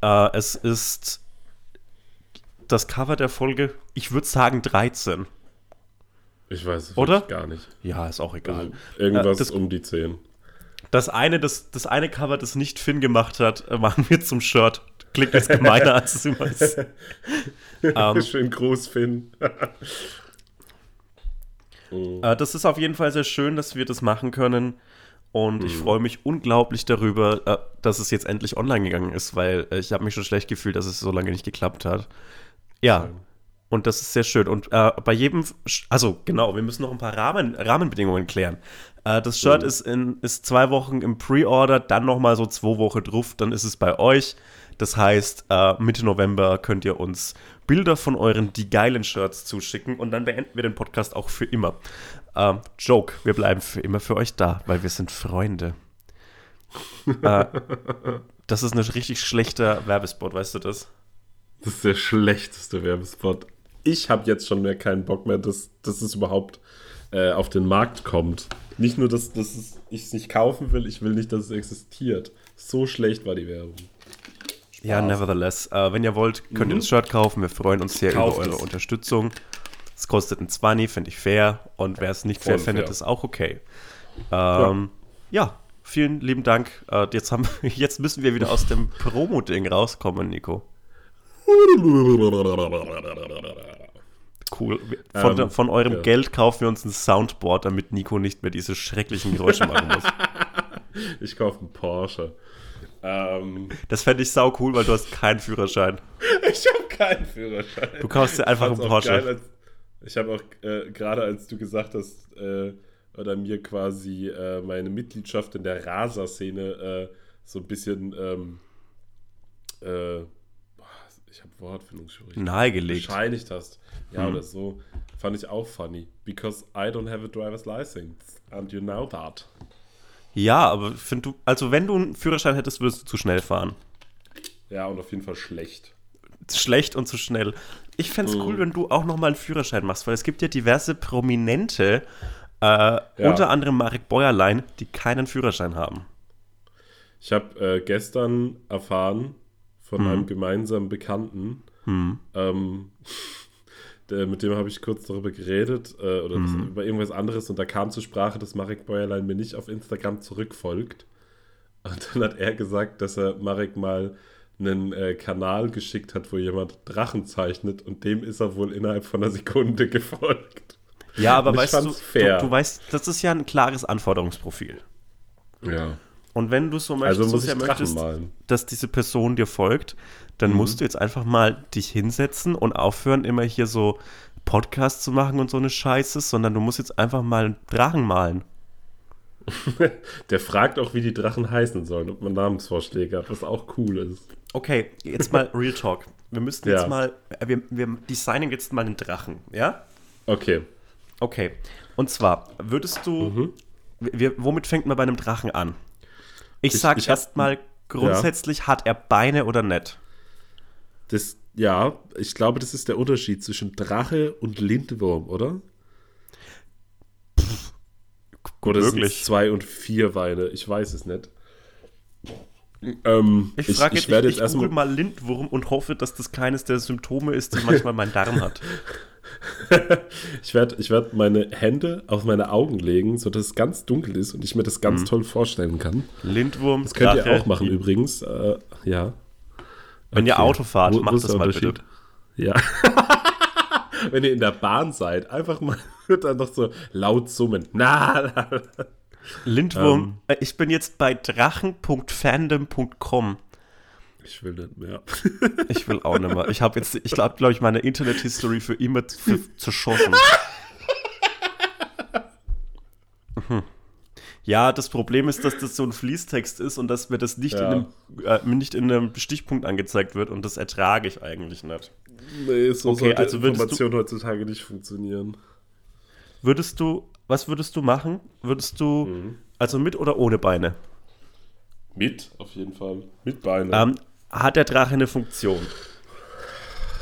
Äh, es ist das Cover der Folge, ich würde sagen 13. Ich weiß es gar nicht. Ja, ist auch egal. Also, irgendwas Äh, das- um die 10. Das eine, das, das eine Cover, das nicht Finn gemacht hat, äh, machen wir zum Shirt. Klingt jetzt gemeiner, als es immer ist. Ähm, Schön groß, Finn. Äh, das ist auf jeden Fall sehr schön, dass wir das machen können. Und Mhm. ich freue mich unglaublich darüber, äh, dass es jetzt endlich online gegangen ist, weil äh, ich habe mich schon schlecht gefühlt, dass es so lange nicht geklappt hat. Ja, und das ist sehr schön. Und äh, bei jedem, also genau, wir müssen noch ein paar Rahmen, Rahmenbedingungen klären. Äh, das Shirt Mhm. ist, in, ist zwei Wochen im Pre-Order, dann nochmal so zwei Wochen drauf, dann ist es bei euch. Das heißt, äh, Mitte November könnt ihr uns Bilder von euren die geilen Shirts zuschicken und dann beenden wir den Podcast auch für immer. Ähm, Joke, wir bleiben für immer für euch da, weil wir sind Freunde. äh, das ist ein richtig schlechter Werbespot, weißt du das? Das ist der schlechteste Werbespot. Ich habe jetzt schon mehr keinen Bock mehr, dass, dass es überhaupt äh, auf den Markt kommt. Nicht nur, dass, dass ich es nicht kaufen will, ich will nicht, dass es existiert. So schlecht war die Werbung. Ja, nevertheless. Äh, wenn ihr wollt, könnt ihr das Shirt kaufen. Wir freuen uns sehr Mhm. Kauft über eure es. Unterstützung. Es kostet ein 20, finde ich fair. Und wer es nicht fair Voll findet, fair. ist auch okay. Ähm, ja. vielen lieben Dank. Äh, jetzt, haben, jetzt müssen wir wieder aus dem Promo-Ding rauskommen, Nico. Cool. Von, Ähm, von eurem ja. Geld kaufen wir uns ein Soundboard, damit Nico nicht mehr diese schrecklichen Geräusche machen muss. Ich kaufe einen Porsche. Ähm, Das fände ich sau cool, weil du hast keinen Führerschein. ich habe keinen Führerschein. Du kaufst dir einfach einen Porsche. als- ich habe auch äh, gerade, als du gesagt hast, äh, oder mir quasi äh, meine Mitgliedschaft in der Rasa-Szene äh, so ein bisschen, ähm, äh, ich habe Wortfindungsschwierigkeiten. Nahegelegt. bescheinigt hast. Ja, Hm. oder so. Fand ich auch funny. Because I don't have a driver's license. And you know that. Ja, aber find du, also wenn du einen Führerschein hättest, würdest du zu schnell fahren. Ja, und auf jeden Fall schlecht. Schlecht und zu schnell. Ich fände es Mhm. cool, wenn du auch nochmal einen Führerschein machst, weil es gibt ja diverse Prominente, äh, unter anderem Marek Bäuerlein, die keinen Führerschein haben. Ich habe äh, gestern erfahren von Hm. einem gemeinsamen Bekannten, ähm, der, mit dem habe ich kurz darüber geredet äh, oder das, Hm. über irgendwas anderes und da kam zur Sprache, dass Marek Bäuerlein mir nicht auf Instagram zurückfolgt. Und dann hat er gesagt, dass er Marek mal einen äh, Kanal geschickt hat, wo jemand Drachen zeichnet und dem ist er wohl innerhalb von einer Sekunde gefolgt. Ja, aber weißt du, du, du weißt, das ist ja ein klares Anforderungsprofil. Ja. Und wenn du so möchtest, Also so muss ich Drachen möchtest, malen. dass diese Person dir folgt, dann musst du jetzt einfach mal dich hinsetzen und aufhören, immer hier so Podcasts zu machen und so eine Scheiße, sondern du musst jetzt einfach mal einen Drachen malen. Der fragt auch, wie die Drachen heißen sollen, ob man Namensvorschläge hat, was auch cool ist. Okay, jetzt mal Real Talk. Wir müssten jetzt Ja. mal, äh, wir, wir designen jetzt mal einen Drachen, ja? Okay. Okay. Und zwar, würdest du, wir, womit fängt man bei einem Drachen an? Ich Ich- sag erstmal, grundsätzlich hat er Beine oder nicht? Das, ja, ich glaube, das ist der Unterschied zwischen Drache und Lindwurm, oder? Oder sind möglich. es zwei und vier Beine? Ich weiß es nicht. Ähm, Ich frage jetzt, ich, werde ich, google erstmal. mal Lindwurm und hoffe, dass das keines der Symptome ist, die manchmal mein Darm hat. Ich werde ich werd meine Hände auf meine Augen legen, sodass es ganz dunkel ist und ich mir das Mhm. ganz toll vorstellen kann. Lindwurm, Das könnt ihr Drache. auch machen übrigens. Äh, ja. Wenn ihr Okay. Auto fahrt, Wo- macht das mal bitte. Ja. Wenn ihr in der Bahn seid, einfach mal dann noch so laut summen. Na. Lindwurm, Ähm. äh, ich bin jetzt bei drachen.fandom.com. Ich will nicht mehr. Ich will auch nicht mehr. Ich habe jetzt, ich glaube, glaub ich, meine Internet-History für immer zerschossen. Mhm. Ja, das Problem ist, dass das so ein Fließtext ist und dass mir das nicht, Ja. in, einem, äh, nicht in einem Stichpunkt angezeigt wird und das ertrage ich eigentlich nicht. Nee, so Okay, sollte also würdest du- Information heutzutage nicht funktionieren. Würdest du, was würdest du machen? Würdest du, Mhm. also mit oder ohne Beine? Mit, auf jeden Fall. Mit Beinen. Ähm, hat der Drache eine Funktion?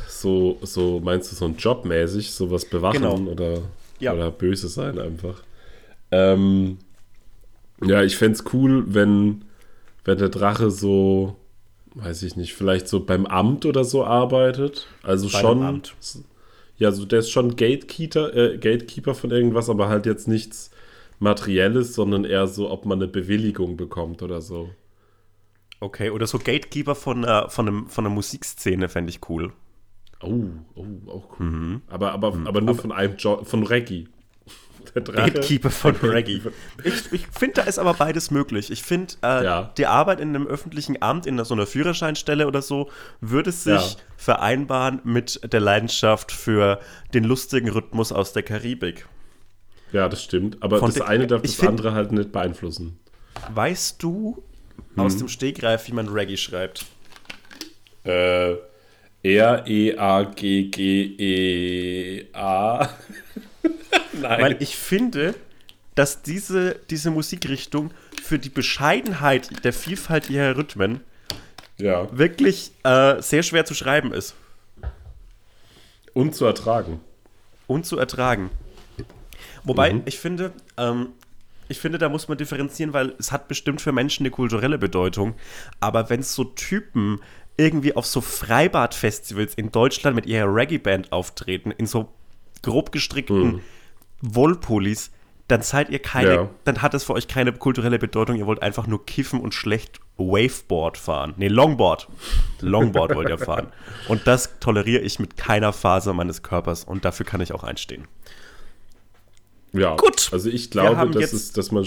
So, so meinst du so ein Jobmäßig, sowas bewachen Genau. oder, Ja. oder böse sein einfach. Ähm, ja, ich fände es cool, wenn, wenn der Drache so, weiß ich nicht, vielleicht so beim Amt oder so arbeitet. Also Bei schon. Ja, so der ist schon Gatekeeper, äh, Gatekeeper von irgendwas, aber halt jetzt nichts Materielles, sondern eher so, ob man eine Bewilligung bekommt oder so. Okay, oder so Gatekeeper von, äh, von, einem, von einer Musikszene fände ich cool. Oh, oh, auch cool. Aber, aber, aber nur von einem jo von Reggie. Der Drache. Gatekeeper von Reggae. Ich, ich finde, da ist aber beides möglich. Ich finde, äh, Ja. die Arbeit in einem öffentlichen Amt, in so einer Führerscheinstelle oder so, würde sich Ja. vereinbaren mit der Leidenschaft für den lustigen Rhythmus aus der Karibik. Ja, das stimmt. Aber Von das eine darf das find- andere halt nicht beeinflussen. Weißt du Hm. aus dem Stegreif, wie man Reggae schreibt? Äh, R-E-A-G-G-E-A. Nein. Weil ich finde, dass diese, diese Musikrichtung für die Bescheidenheit der Vielfalt ihrer Rhythmen ja. wirklich äh, sehr schwer zu schreiben ist Und zu ertragen. und zu ertragen. Wobei, Mhm. ich finde, ähm, ich finde, da muss man differenzieren, weil es hat bestimmt für Menschen eine kulturelle Bedeutung. Aber wenn so Typen irgendwie auf so Freibad-Festivals in Deutschland mit ihrer Reggae-Band auftreten, in so grob gestrickten Wollpullis, dann seid ihr keine, Ja. dann hat es für euch keine kulturelle Bedeutung. Ihr wollt einfach nur kiffen und schlecht Waveboard fahren. Nee, Longboard. Longboard wollt ihr fahren. Und das toleriere ich mit keiner Faser meines Körpers und dafür kann ich auch einstehen. Ja. Gut. Also ich Wir glaube, jetzt- es, dass man.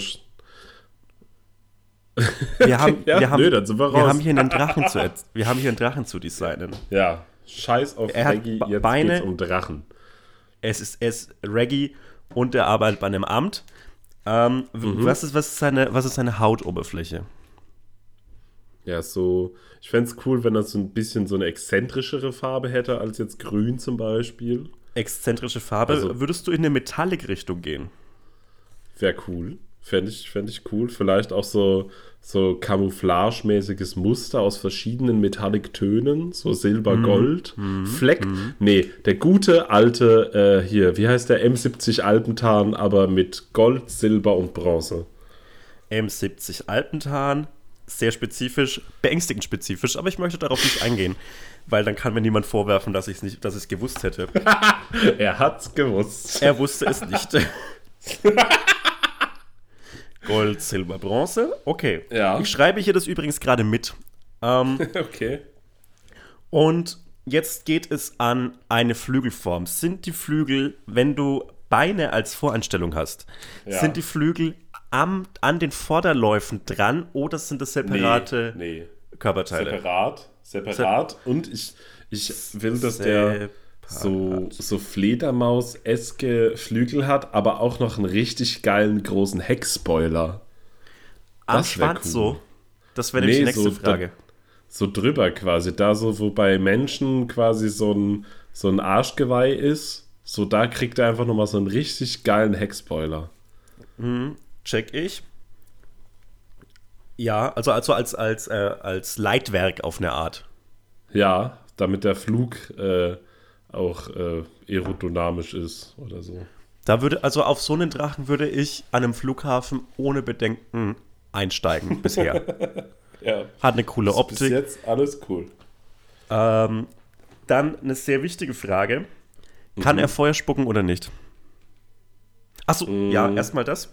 Wir haben, Ja, wir haben, nö, dann sind wir wir raus. haben hier einen Drachen zu, wir haben hier einen Drachen zu designen. Ja, scheiß auf Er Reggie, jetzt Beine- geht's um Drachen. Es ist, ist Reggie und er arbeitet bei einem Amt. Ähm, Mhm. was, ist, was, ist seine, was ist seine Hautoberfläche? Ja, so, ich fände es cool, wenn er so ein bisschen so eine exzentrischere Farbe hätte, als jetzt grün zum Beispiel. Exzentrische Farbe. Also- Würdest du in eine Metallic-Richtung gehen? Wäre cool. Fände ich, fänd ich cool. Vielleicht auch so, so Camouflage-mäßiges Muster aus verschiedenen Metallic-Tönen. So Silber, Gold, Fleck. Nee, der gute alte, äh, hier, wie heißt der M70 Alpentarn, aber mit Gold, Silber und Bronze. M70 Alpentarn, sehr spezifisch, beängstigend spezifisch, aber ich möchte darauf nicht eingehen, weil dann kann mir niemand vorwerfen, dass ich es nicht, dass ich es gewusst hätte. Er hat's gewusst. Er wusste es nicht. Gold, Silber, Bronze. Okay. Ja. Ich schreibe hier das übrigens gerade mit. Ähm, Okay. und jetzt geht es an eine Flügelform. Sind die Flügel, wenn du Beine als Voreinstellung hast, Ja. sind die Flügel am, an den Vorderläufen dran oder sind das separate Nee, Körperteile? Separat. Separat. Und ich, ich will, dass der. So, so Fledermaus-eske Flügel hat, aber auch noch einen richtig geilen großen Heckspoiler. Am das Schwanz cool. so. Das wäre nämlich die Nee, nächste so Frage. So drüber quasi. Da so, wo bei Menschen quasi so ein, so ein Arschgeweih ist, so da kriegt er einfach nochmal so einen richtig geilen Heckspoiler. Check ich. Ja, also, also als, als, äh, als Leitwerk auf eine Art. Ja, damit der Flug äh, auch äh, aerodynamisch ist oder so. Da würde, also auf so einen Drachen würde ich an einem Flughafen ohne Bedenken einsteigen bisher. Ja. Hat eine coole Bis Optik. jetzt alles cool. Ähm, dann eine sehr wichtige Frage. Kann Mhm. er Feuer spucken oder nicht? Achso, ja, erstmal das.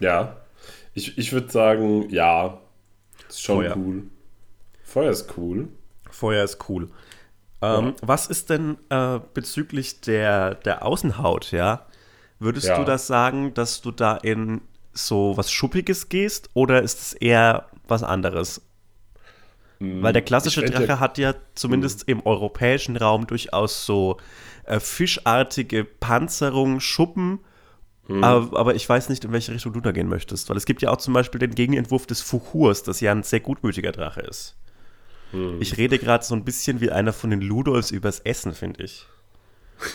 Ja. Ich, ich würde sagen, ja. Ist schon Feuer. cool. Feuer ist cool. Feuer ist cool. Ähm, Was ist denn äh, bezüglich der, der Außenhaut, ja? Würdest Ja. du das sagen, dass du da in so was Schuppiges gehst oder ist es eher was anderes? Weil der klassische Drache ja- hat ja zumindest im europäischen Raum durchaus so äh, fischartige Panzerung, Schuppen. Mm. Aber, aber ich weiß nicht, in welche Richtung du da gehen möchtest. Weil es gibt ja auch zum Beispiel den Gegenentwurf des Fuchurs, das ja ein sehr gutmütiger Drache ist. Mm. Ich rede gerade so ein bisschen wie einer von den Ludolfs übers Essen, finde ich.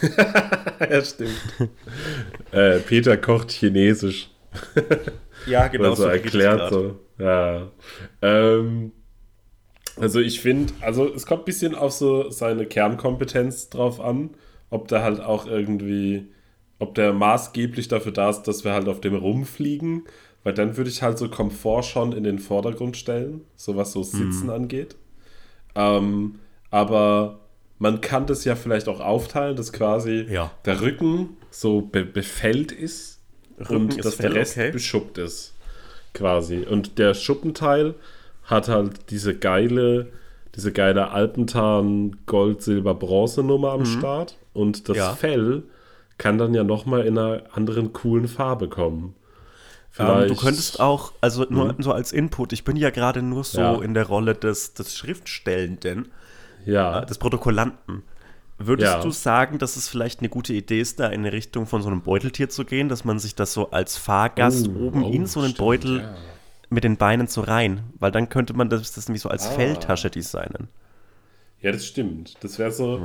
ja, stimmt. äh, Peter kocht Chinesisch. Ja, Genau so erklärt. So. Ja. Ähm, also ich finde, also es kommt ein bisschen auf so seine Kernkompetenz drauf an, ob der halt auch irgendwie, ob der maßgeblich dafür da ist, dass wir halt auf dem rumfliegen, weil dann würde ich halt so Komfort schon in den Vordergrund stellen, so was so Sitzen angeht. Ähm, aber man kann das ja vielleicht auch aufteilen, dass quasi Ja. der Rücken so be befällt ist Rücken und ist dass Fell, der Rest okay. beschuppt ist. Quasi. Und der Schuppenteil hat halt diese geile, diese geile Alpentarn Gold, Silber, Bronze Nummer am Start. Und das Mhm. Ja. Fell kann dann ja nochmal in einer anderen coolen Farbe kommen. Ähm, du könntest auch, also nur Mhm. so als Input, ich bin ja gerade nur so Ja. in der Rolle des, des Schriftstellenden, Ja. äh, des Protokollanten. Würdest Ja. du sagen, dass es vielleicht eine gute Idee ist, da in eine Richtung von so einem Beuteltier zu gehen, dass man sich das so als Fahrgast Oh, oben oh, in so einen stimmt, Beutel ja. mit den Beinen so rein? Weil dann könnte man das, das nämlich so als Ah. Felltasche designen. Ja, das stimmt. Das wäre so,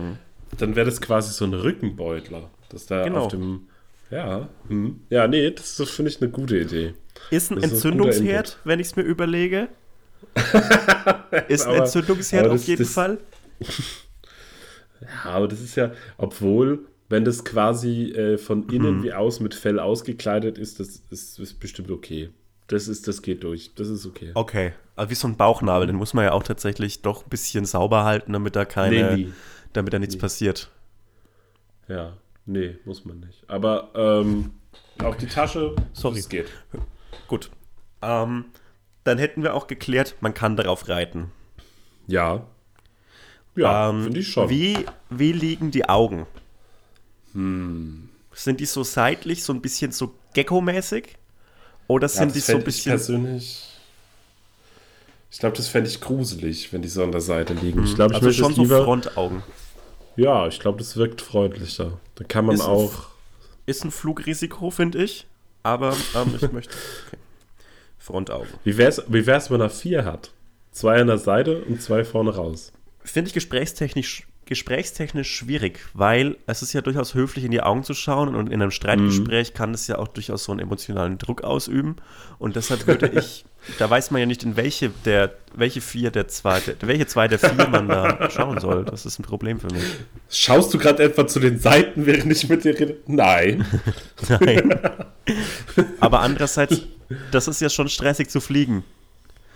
dann wäre das quasi so ein Rückenbeutler. Dass da Genau. auf dem. Ja, hm. ja, nee, das, das finde ich eine gute Idee. Ist ein Das ist ein Entzündungsherd, wenn ich es mir überlege? ist ein Aber- Entzündungsherd aber auf das- jeden das- Fall? Ja, aber das ist ja, obwohl, wenn das quasi äh, von innen wie aus mit Fell ausgekleidet ist, das ist, ist bestimmt okay. Das ist, das geht durch. Das ist okay. Okay, also wie so ein Bauchnabel, den muss man ja auch tatsächlich doch ein bisschen sauber halten, damit da keine, Nee, nie. damit da nichts passiert. Ja, nee, muss man nicht. Aber ähm, auch die Tasche, Sorry. das geht. Gut. Ähm, dann hätten wir auch geklärt, man kann darauf reiten. Ja. Ja, Ähm, finde ich schon. Wie, wie liegen die Augen? Sind die so seitlich, so ein bisschen so Gecko-mäßig? Oder ja, sind die so ein fänd ich bisschen. persönlich. Ich glaube, das fände ich gruselig, wenn die so an der Seite liegen. Ich glaube, ich Also schon es so. Frontaugen. Ja, ich glaube, das wirkt freundlicher. Da kann man Ist ein auch. Ist ein Flugrisiko, finde ich. Aber ähm, ich möchte. Okay. Frontaugen. Wie wär's, wie wär's, wenn er vier hat? Zwei an der Seite und zwei vorne raus. Finde ich gesprächstechnisch, gesprächstechnisch schwierig, weil es ist ja durchaus höflich, in die Augen zu schauen und in einem Streitgespräch kann es ja auch durchaus so einen emotionalen Druck ausüben. Und deshalb würde ich, da weiß man ja nicht, in welche der, welche vier der zwei, der, welche zwei der vier man da schauen soll. Das ist ein Problem für mich. Schaust du gerade etwa zu den Seiten, während ich mit dir rede? Nein. Nein. Aber andererseits, das ist ja schon stressig zu fliegen.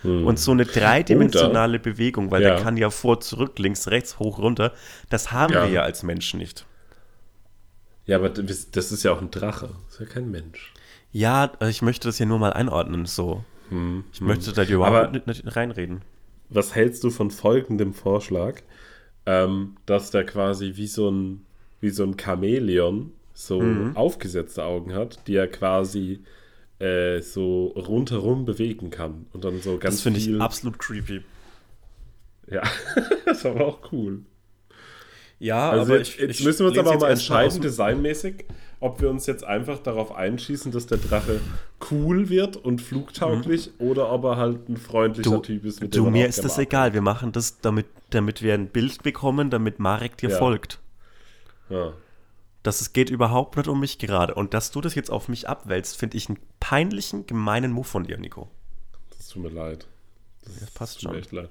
Und so eine dreidimensionale Bewegung, weil Ja. der kann ja vor, zurück, links, rechts, hoch, runter, das haben Ja. wir ja als Menschen nicht. Ja, aber das ist ja auch ein Drache. Das ist ja kein Mensch. Ja, ich möchte das hier nur mal einordnen, so. Ich möchte da überhaupt Aber- nicht, nicht reinreden. Was hältst du von folgendem Vorschlag? Ähm, dass der quasi wie so ein, wie so ein Chamäleon so Mhm. aufgesetzte Augen hat, die er quasi äh, so rundherum bewegen kann. Und dann so ganz Das finde ich absolut creepy. Ja, das ist aber auch cool. Ja, Also aber jetzt, ich, jetzt ich müssen wir uns aber mal entscheiden, designmäßig, ob wir uns jetzt einfach darauf einschießen, dass der Drache cool wird und flugtauglich oder ob er halt ein freundlicher Du, Typ ist, du man mir ist das egal. Wir machen das, damit, damit wir ein Bild bekommen, damit Marek dir Ja. folgt. Ja. Das es geht überhaupt nicht um mich gerade. Und dass du das jetzt auf mich abwälzt, finde ich einen peinlichen, gemeinen Move von dir, Nico. Das tut mir leid. Das passt Tut mir schon. echt leid.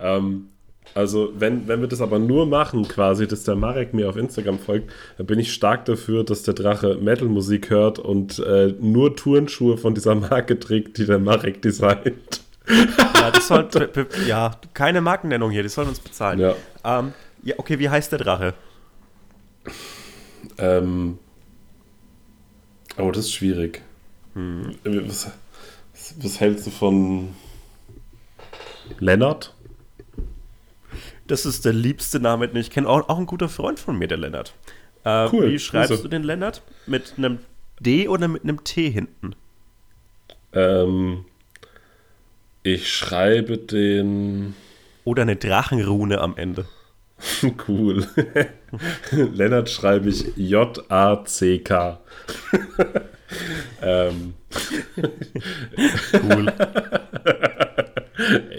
Ähm, also, wenn, wenn wir das aber nur machen, quasi, dass der Marek mir auf Instagram folgt, dann bin ich stark dafür, dass der Drache Metal-Musik hört und äh, nur Turnschuhe von dieser Marke trägt, die der Marek designt. Ja, das soll, ja, keine Markennennung hier, die sollen uns bezahlen. Ja. Ähm, ja, okay, wie heißt der Drache? Ähm, oh, das ist schwierig. Äh, Was, was, was hältst du von Lennart? Das ist der liebste Name, den ich kenne. Auch, auch ein guter Freund von mir, der Lennart. Äh, Cool, Wie schreibst Grüße. du den Lennart? Mit einem D oder mit einem T hinten? Ähm, ich schreibe den. Oder eine Drachenrune am Ende? Cool. Lennart schreibe ich J-A-C-K. ähm, Cool.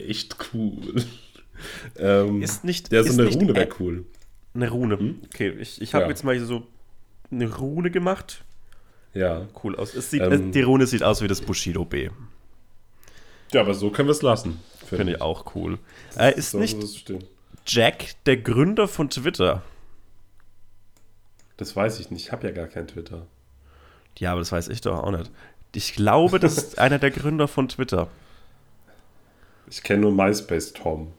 echt cool. Ähm, Ist nicht- ja, so ist eine nicht Rune wäre cool. Eine Rune. Okay, ich, ich habe Ja. jetzt mal so eine Rune gemacht. Ja. Cool aus. Sieht, Ähm. die Rune sieht aus wie das Bushido B. Ja, aber so können wir es lassen. Finde ich auch cool. Äh, ist So nicht. Jack der Gründer von Twitter? Das weiß ich nicht. Ich habe ja gar kein Twitter. Ja, aber das weiß ich doch auch nicht. Ich glaube, das ist einer der Gründer von Twitter. Ich kenne nur MySpace Tom.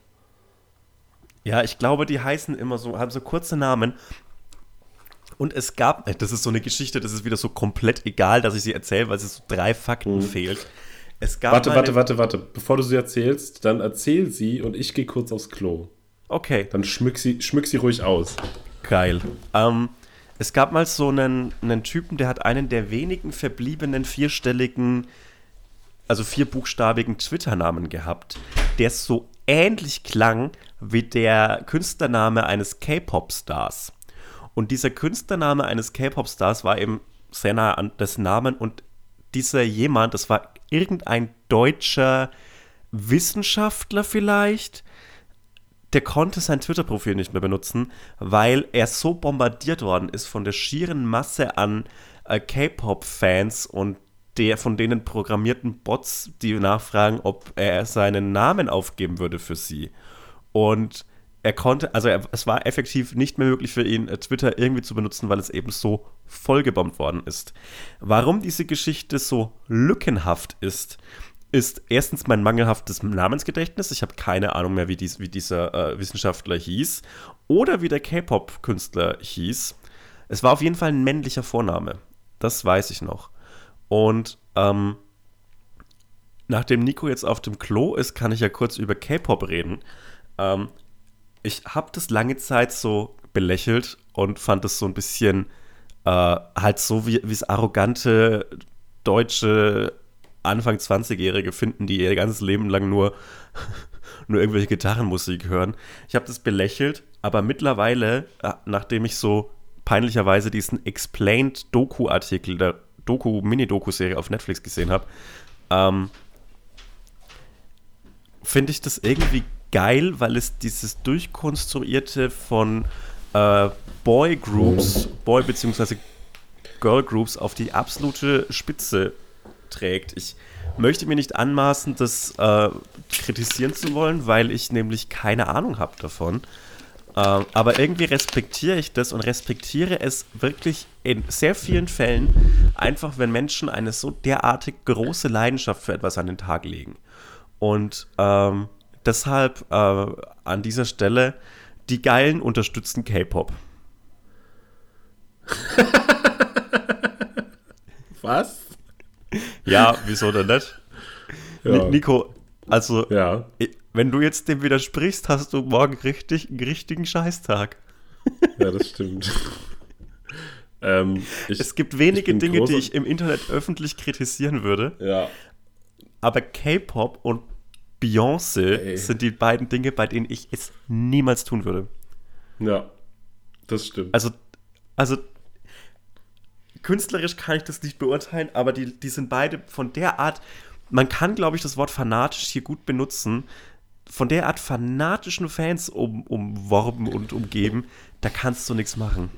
Ja, ich glaube, die heißen immer so, haben so kurze Namen. Und es gab, äh, das ist so eine Geschichte, das ist wieder so komplett egal, dass ich sie erzähle, weil es so drei Fakten fehlt. Es gab Mhm. Warte, warte, warte, warte. Bevor du sie erzählst, dann erzähl sie und ich gehe kurz aufs Klo. Okay, Dann schmück sie, schmück sie ruhig aus. geil. Ähm, es gab mal so einen, einen Typen, der hat einen der wenigen verbliebenen vierstelligen, also vierbuchstabigen Twitter-Namen gehabt, der so ähnlich klang wie der Künstlername eines K-Pop-Stars. Und dieser Künstlername eines K-Pop-Stars war eben sehr nah an das Namen und dieser jemand, das war irgendein deutscher Wissenschaftler vielleicht, der konnte sein Twitter-Profil nicht mehr benutzen, weil er so bombardiert worden ist von der schieren Masse an äh, K-Pop-Fans und der von denen programmierten Bots, die nachfragen, ob er seinen Namen aufgeben würde für sie. Und er konnte, also er, es war effektiv nicht mehr möglich für ihn, äh, Twitter irgendwie zu benutzen, weil es eben so vollgebombt worden ist. Warum diese Geschichte so lückenhaft ist, ist erstens mein mangelhaftes Namensgedächtnis. Ich habe keine Ahnung mehr, wie, dies, wie dieser äh, Wissenschaftler hieß oder wie der K-Pop-Künstler hieß. Es war auf jeden Fall ein männlicher Vorname. Das weiß ich noch. Und ähm, nachdem Nico jetzt auf dem Klo ist, kann ich ja kurz über K-Pop reden. Ähm, ich habe das lange Zeit so belächelt und fand es so ein bisschen äh, halt so wie es arrogante deutsche Anfang 20-Jährige finden, die ihr ganzes Leben lang nur, nur irgendwelche Gitarrenmusik hören. Ich habe das belächelt, aber mittlerweile, äh, nachdem ich so peinlicherweise diesen Explained Doku-Artikel der Doku, Mini-Doku-Serie auf Netflix gesehen habe, ähm, finde ich das irgendwie geil, weil es dieses durchkonstruierte von äh, Boy Groups, Boy bzw. Girl Groups auf die absolute Spitze trägt. Ich möchte mir nicht anmaßen, das äh, kritisieren zu wollen, weil ich nämlich keine Ahnung habe davon. Äh, aber irgendwie respektiere ich das und respektiere es wirklich in sehr vielen Fällen, einfach wenn Menschen eine so derartig große Leidenschaft für etwas an den Tag legen. Und ähm, deshalb äh, an dieser Stelle, die Geilen unterstützen K-Pop. Was? Ja, wieso denn nicht? Ja. Nico, also, Ja. wenn du jetzt dem widersprichst, hast du morgen richtig, einen richtigen Scheißtag. Ja, das stimmt. ähm, ich, Es gibt wenige Dinge, die ich im Internet öffentlich kritisieren würde, Ja. aber K-Pop und Beyoncé Ey. sind die beiden Dinge, bei denen ich es niemals tun würde. Ja. Das stimmt. Also, also künstlerisch kann ich das nicht beurteilen, aber die, die sind beide von der Art, man kann, glaube ich, das Wort fanatisch hier gut benutzen, von der Art fanatischen Fans um, umworben und umgeben, da kannst du nichts machen.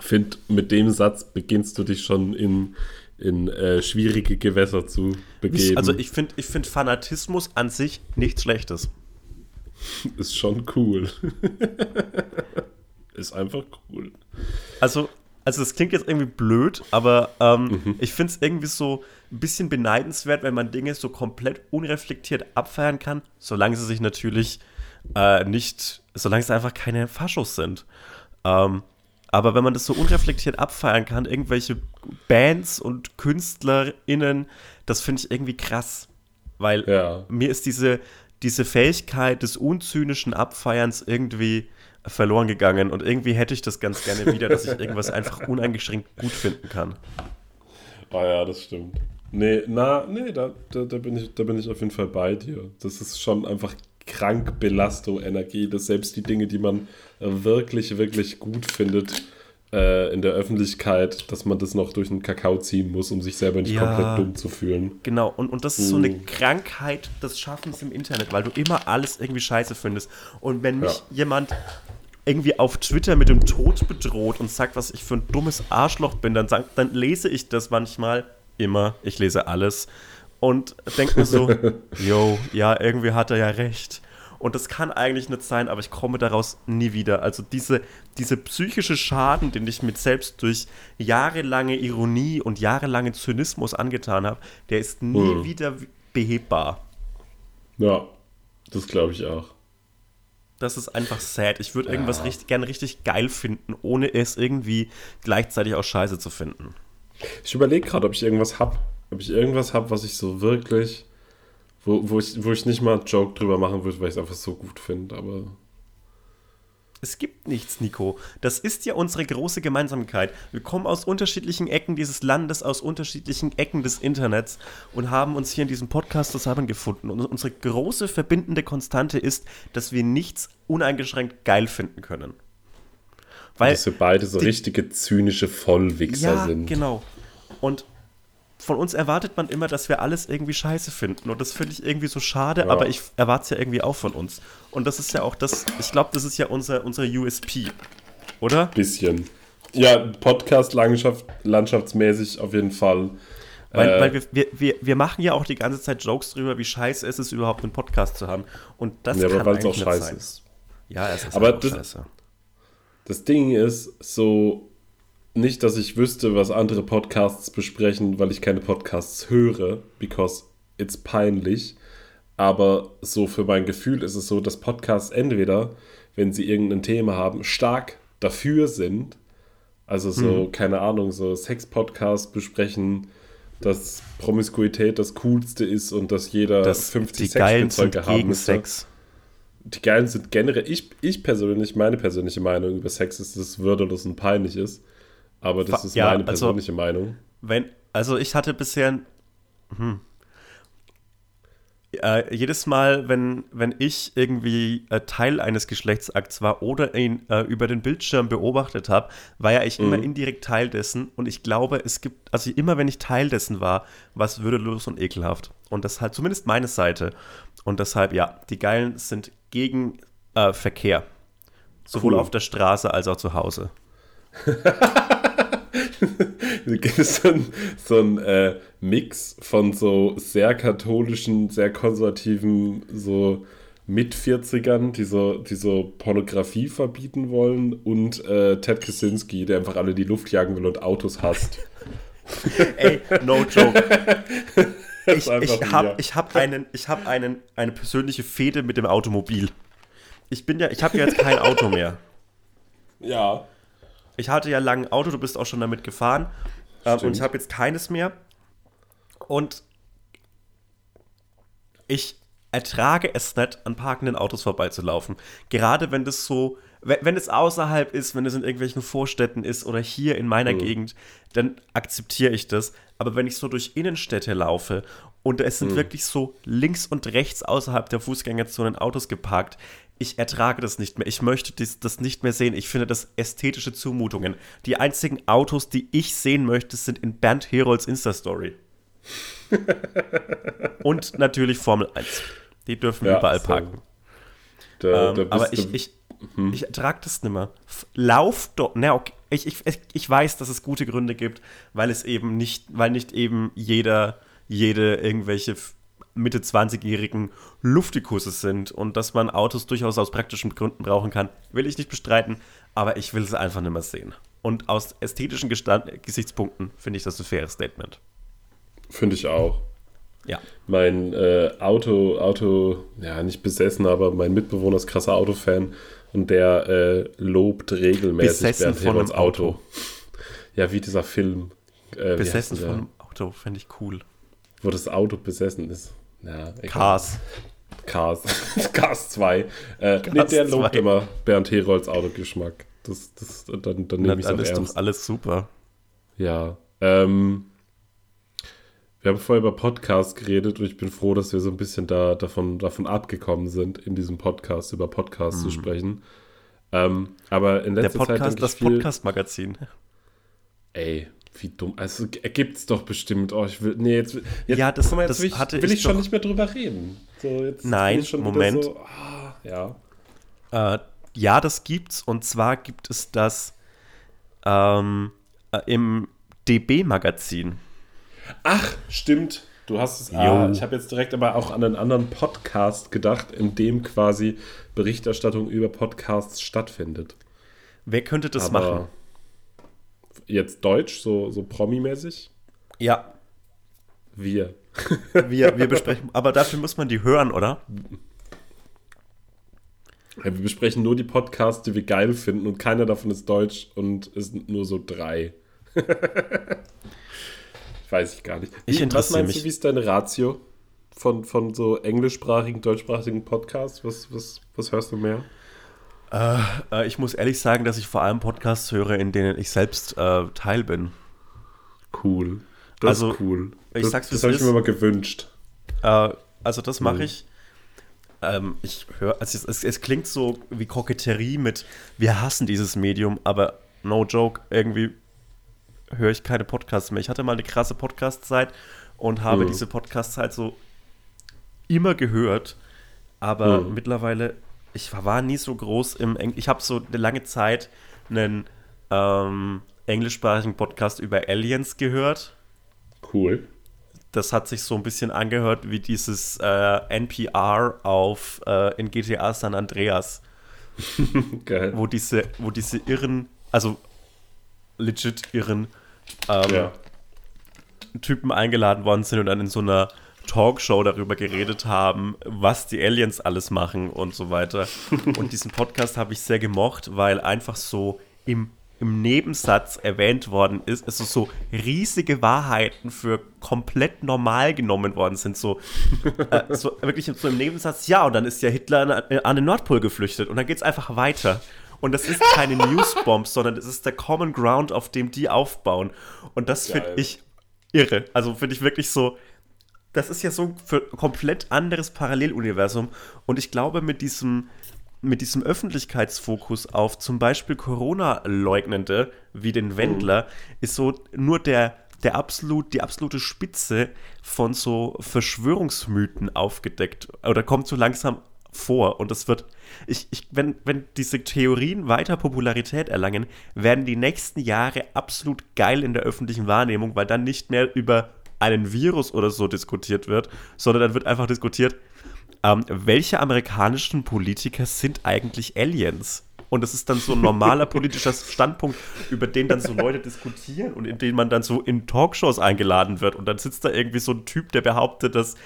finde, mit dem Satz beginnst du dich schon in, in äh, schwierige Gewässer zu begeben. Also ich finde ich find Fanatismus an sich nichts Schlechtes. ist schon cool. ist einfach cool. Also, also es klingt jetzt irgendwie blöd, aber ähm, ich finde es irgendwie so ein bisschen beneidenswert, wenn man Dinge so komplett unreflektiert abfeiern kann, solange sie sich natürlich äh, nicht, solange es einfach keine Faschos sind. Ähm, aber wenn man das so unreflektiert abfeiern kann, irgendwelche Bands und KünstlerInnen, das finde ich irgendwie krass. Weil Ja. mir ist diese, diese Fähigkeit des unzynischen Abfeierns irgendwie verloren gegangen und irgendwie hätte ich das ganz gerne wieder, dass ich irgendwas einfach uneingeschränkt gut finden kann. Ah ja, das stimmt. Nee, na, nee, da, da, da, bin ich, da bin ich auf jeden Fall bei dir. Das ist schon einfach krank Belastung-Energie, dass selbst die Dinge, die man wirklich, wirklich gut findet äh, in der Öffentlichkeit, dass man das noch durch den Kakao ziehen muss, um sich selber nicht Ja. komplett dumm zu fühlen. Genau, und, und das ist so eine Mm. Krankheit des Schaffens im Internet, weil du immer alles irgendwie scheiße findest. Und wenn mich Ja. jemand irgendwie auf Twitter mit dem Tod bedroht und sagt, was ich für ein dummes Arschloch bin, dann, sag, dann lese ich das manchmal immer. Ich lese alles und denke mir so, yo, ja, irgendwie hat er ja recht. Und das kann eigentlich nicht sein, aber ich komme daraus nie wieder. Also diese, diese psychische Schaden, den ich mir selbst durch jahrelange Ironie und jahrelange Zynismus angetan habe, der ist nie Mhm. wieder behebbar. Ja, das glaube ich auch. Das ist einfach sad. Ich würde irgendwas Ja. richtig, gerne richtig geil finden, ohne es irgendwie gleichzeitig auch scheiße zu finden. Ich überlege gerade, ob ich irgendwas hab. Ob ich irgendwas hab, was ich so wirklich, wo, wo, ich, wo ich nicht mal einen Joke drüber machen würde, weil ich es einfach so gut finde, aber. Es gibt nichts, Nico. Das ist ja unsere große Gemeinsamkeit. Wir kommen aus unterschiedlichen Ecken dieses Landes, aus unterschiedlichen Ecken des Internets und haben uns hier in diesem Podcast zusammengefunden. Und unsere große verbindende Konstante ist, dass wir nichts uneingeschränkt geil finden können. Weil dass wir beide so die- richtige zynische Vollwichser ja, sind. genau. Und von uns erwartet man immer, dass wir alles irgendwie scheiße finden. Und das finde ich irgendwie so schade, Ja. aber ich erwarte es ja irgendwie auch von uns. Und das ist ja auch das, ich glaube, das ist ja unser, unser USP. Oder? Bisschen. Ja, Podcast Landschaft, landschaftsmäßig auf jeden Fall. Weil, Äh, weil wir, wir, wir, wir machen ja auch die ganze Zeit Jokes drüber, wie scheiße es ist, überhaupt einen Podcast zu haben. Und das ja, kann aber weil es auch scheiße sein. ist. Ja, es ist Aber das- scheiße. Das Ding ist so, nicht, dass ich wüsste, was andere Podcasts besprechen, weil ich keine Podcasts höre, because it's peinlich. Aber so für mein Gefühl ist es so, dass Podcasts entweder, wenn sie irgendein Thema haben, stark dafür sind. Also so, Hm. keine Ahnung, so Sex-Podcasts besprechen, dass Promiskuität das Coolste ist und dass jeder Das, 50 die Geilen sind Sexspielzeuge haben gegen müsste. Sex. Die Geilen sind generell, ich, ich persönlich, meine persönliche Meinung über Sex ist, dass es würdelos und peinlich ist. Aber das ist ja, meine also- persönliche Meinung. Wenn, also ich hatte bisher Äh, jedes Mal, wenn, wenn ich irgendwie äh, Teil eines Geschlechtsakts war oder ihn äh, über den Bildschirm beobachtet habe, war ja ich immer indirekt Teil dessen. Und ich glaube, es gibt, also immer wenn ich Teil dessen war, war es würdelos und ekelhaft. Und das halt zumindest meine Seite. Und deshalb, ja, die Geilen sind gegen äh, Verkehr. Sowohl Cool. auf der Straße als auch zu Hause. So ein, so ein äh, Mix von so sehr katholischen, sehr konservativen, so Mit-40ern, die so, die so Pornografie verbieten wollen und äh, Ted Kaczynski, der einfach alle die Luft jagen will und Autos hasst. Ey, no joke. Ich, ich habe ich hab einen, ich hab einen, eine persönliche Fehde mit dem Automobil. Ich bin ja, ich habe ja jetzt kein Auto mehr. Ja. Ich hatte ja lange ein Auto, du bist auch schon damit gefahren. Ähm, und ich habe jetzt keines mehr. Und ich ertrage es nicht, an parkenden Autos vorbeizulaufen. Gerade wenn das so, wenn, wenn es außerhalb ist, wenn es in irgendwelchen Vorstädten ist oder hier in meiner Gegend, dann akzeptiere ich das. Aber wenn ich so durch Innenstädte laufe und es sind wirklich so links und rechts außerhalb der Fußgängerzonen Autos geparkt, ich ertrage das nicht mehr. Ich möchte dies, das nicht mehr sehen. Ich finde das ästhetische Zumutungen. Die einzigen Autos, die ich sehen möchte, sind in Bernd Herolds Insta-Story. und natürlich Formel 1. Die dürfen Ja, überall so. parken. Da, Ähm, da bist aber ich, ich, ich ertrage das nicht mehr. Lauf doch. Na, okay. Ich, ich, ich weiß, dass es gute Gründe gibt, weil es eben nicht, weil nicht eben jeder, jede irgendwelche Mitte 20-jährigen Luftikusse sind und dass man Autos durchaus aus praktischen Gründen brauchen kann, will ich nicht bestreiten, aber ich will es einfach nicht mehr sehen. Und aus ästhetischen Gestand Gesichtspunkten finde ich das ein faires Statement. Finde ich auch. Ja. Mein äh, Auto, Auto, ja, nicht besessen, aber mein Mitbewohner ist krasser Autofan und der äh, lobt regelmäßig Besessen von einem Auto. Auto. Ja, wie dieser Film. Äh, wie Besessen denn von einem Auto, finde ich cool. Wo das Auto besessen ist. Ja. Cars. Cars. Cars 2. Äh, nee, der 2. lobt immer Bernd Herolds Autogeschmack. Das, das, dann, dann nehme ich es ernst. doch alles super. Ja. Ähm, wir haben vorher über Podcasts geredet und ich bin froh, dass wir so ein bisschen da, davon, davon abgekommen sind, in diesem Podcast über Podcasts zu sprechen. Ähm, aber in Der letzter Zeit Podcast, denke das Podcast-Magazin. ey, wie dumm. Also gibt's doch bestimmt. Oh, ich will, nee, jetzt, jetzt, Ja, das- mal, jetzt das will ich, hatte will ich schon doch- nicht mehr drüber reden. So, Nein, Moment. So, ah, ja. Äh, ja, das gibt's. Und zwar gibt es das ähm, äh, im DB-Magazin. Ach, stimmt. Du hast es. Ah, ich habe jetzt direkt aber auch an einen anderen Podcast gedacht, in dem quasi Berichterstattung über Podcasts stattfindet. Wer könnte das aber machen? Jetzt Deutsch, so, so Promi-mäßig? Ja, Wir. wir, wir besprechen. Aber dafür muss man die hören, oder? Ja, wir besprechen nur die Podcasts, die wir geil finden und keiner davon ist deutsch und es sind nur so drei. Weiß ich gar nicht. Ich Wie- Was meinst mich. du, wie ist deine Ratio von, von so englischsprachigen, deutschsprachigen Podcasts? Was, was, was hörst du mehr? Äh, ich muss ehrlich sagen, dass ich vor allem Podcasts höre, in denen ich selbst äh, Teil bin. Cool. Das Also, ist cool. ich das sag's, das habe ich mir mal gewünscht. Äh, also das mache Mhm. ich. Ähm, ich höre, also es, es, es klingt so wie Koketterie mit, wir hassen dieses Medium, aber no joke, irgendwie höre ich keine Podcasts mehr. Ich hatte mal eine krasse Podcast-Zeit und habe Mhm. diese Podcasts halt so immer gehört, aber Mhm. mittlerweile, ich war, nie so groß im Eng Ich habe so eine lange Zeit einen ähm, englischsprachigen Podcast über Aliens gehört Cool. das hat sich so ein bisschen angehört wie dieses äh, NPR auf äh, in GTA San Andreas, Geil. wo diese, wo diese irren, also legit irren ähm, ja. Typen eingeladen worden sind und dann in so einer Talkshow darüber geredet haben, was die Aliens alles machen und so weiter. und diesen Podcast habe ich sehr gemocht, weil einfach so im, im Nebensatz erwähnt worden ist, also so riesige Wahrheiten für komplett normal genommen worden sind. So, äh, so wirklich so im Nebensatz, ja, und dann ist ja Hitler an, an den Nordpol geflüchtet und dann geht es einfach weiter. Und das ist keine Newsbomb, sondern das ist der Common Ground, auf dem die aufbauen. Und das finde ich irre. Also finde ich wirklich so, das ist ja so ein für komplett anderes Paralleluniversum. Und ich glaube, mit diesem, mit diesem Öffentlichkeitsfokus auf zum Beispiel Corona-Leugnende wie den Wendler ist so nur der, der absolut, die absolute Spitze von so Verschwörungsmythen aufgedeckt oder kommt so langsam vor. Und das wird, ich, ich, wenn, wenn diese Theorien weiter Popularität erlangen, werden die nächsten Jahre absolut geil in der öffentlichen Wahrnehmung, weil dann nicht mehr über einen Virus oder so diskutiert wird, sondern dann wird einfach diskutiert, ähm, welche amerikanischen Politiker sind eigentlich Aliens? Und das ist dann so ein normaler politischer Standpunkt, über den dann so Leute diskutieren und in den man dann so in Talkshows eingeladen wird. Und dann sitzt da irgendwie so ein Typ, der behauptet, dass,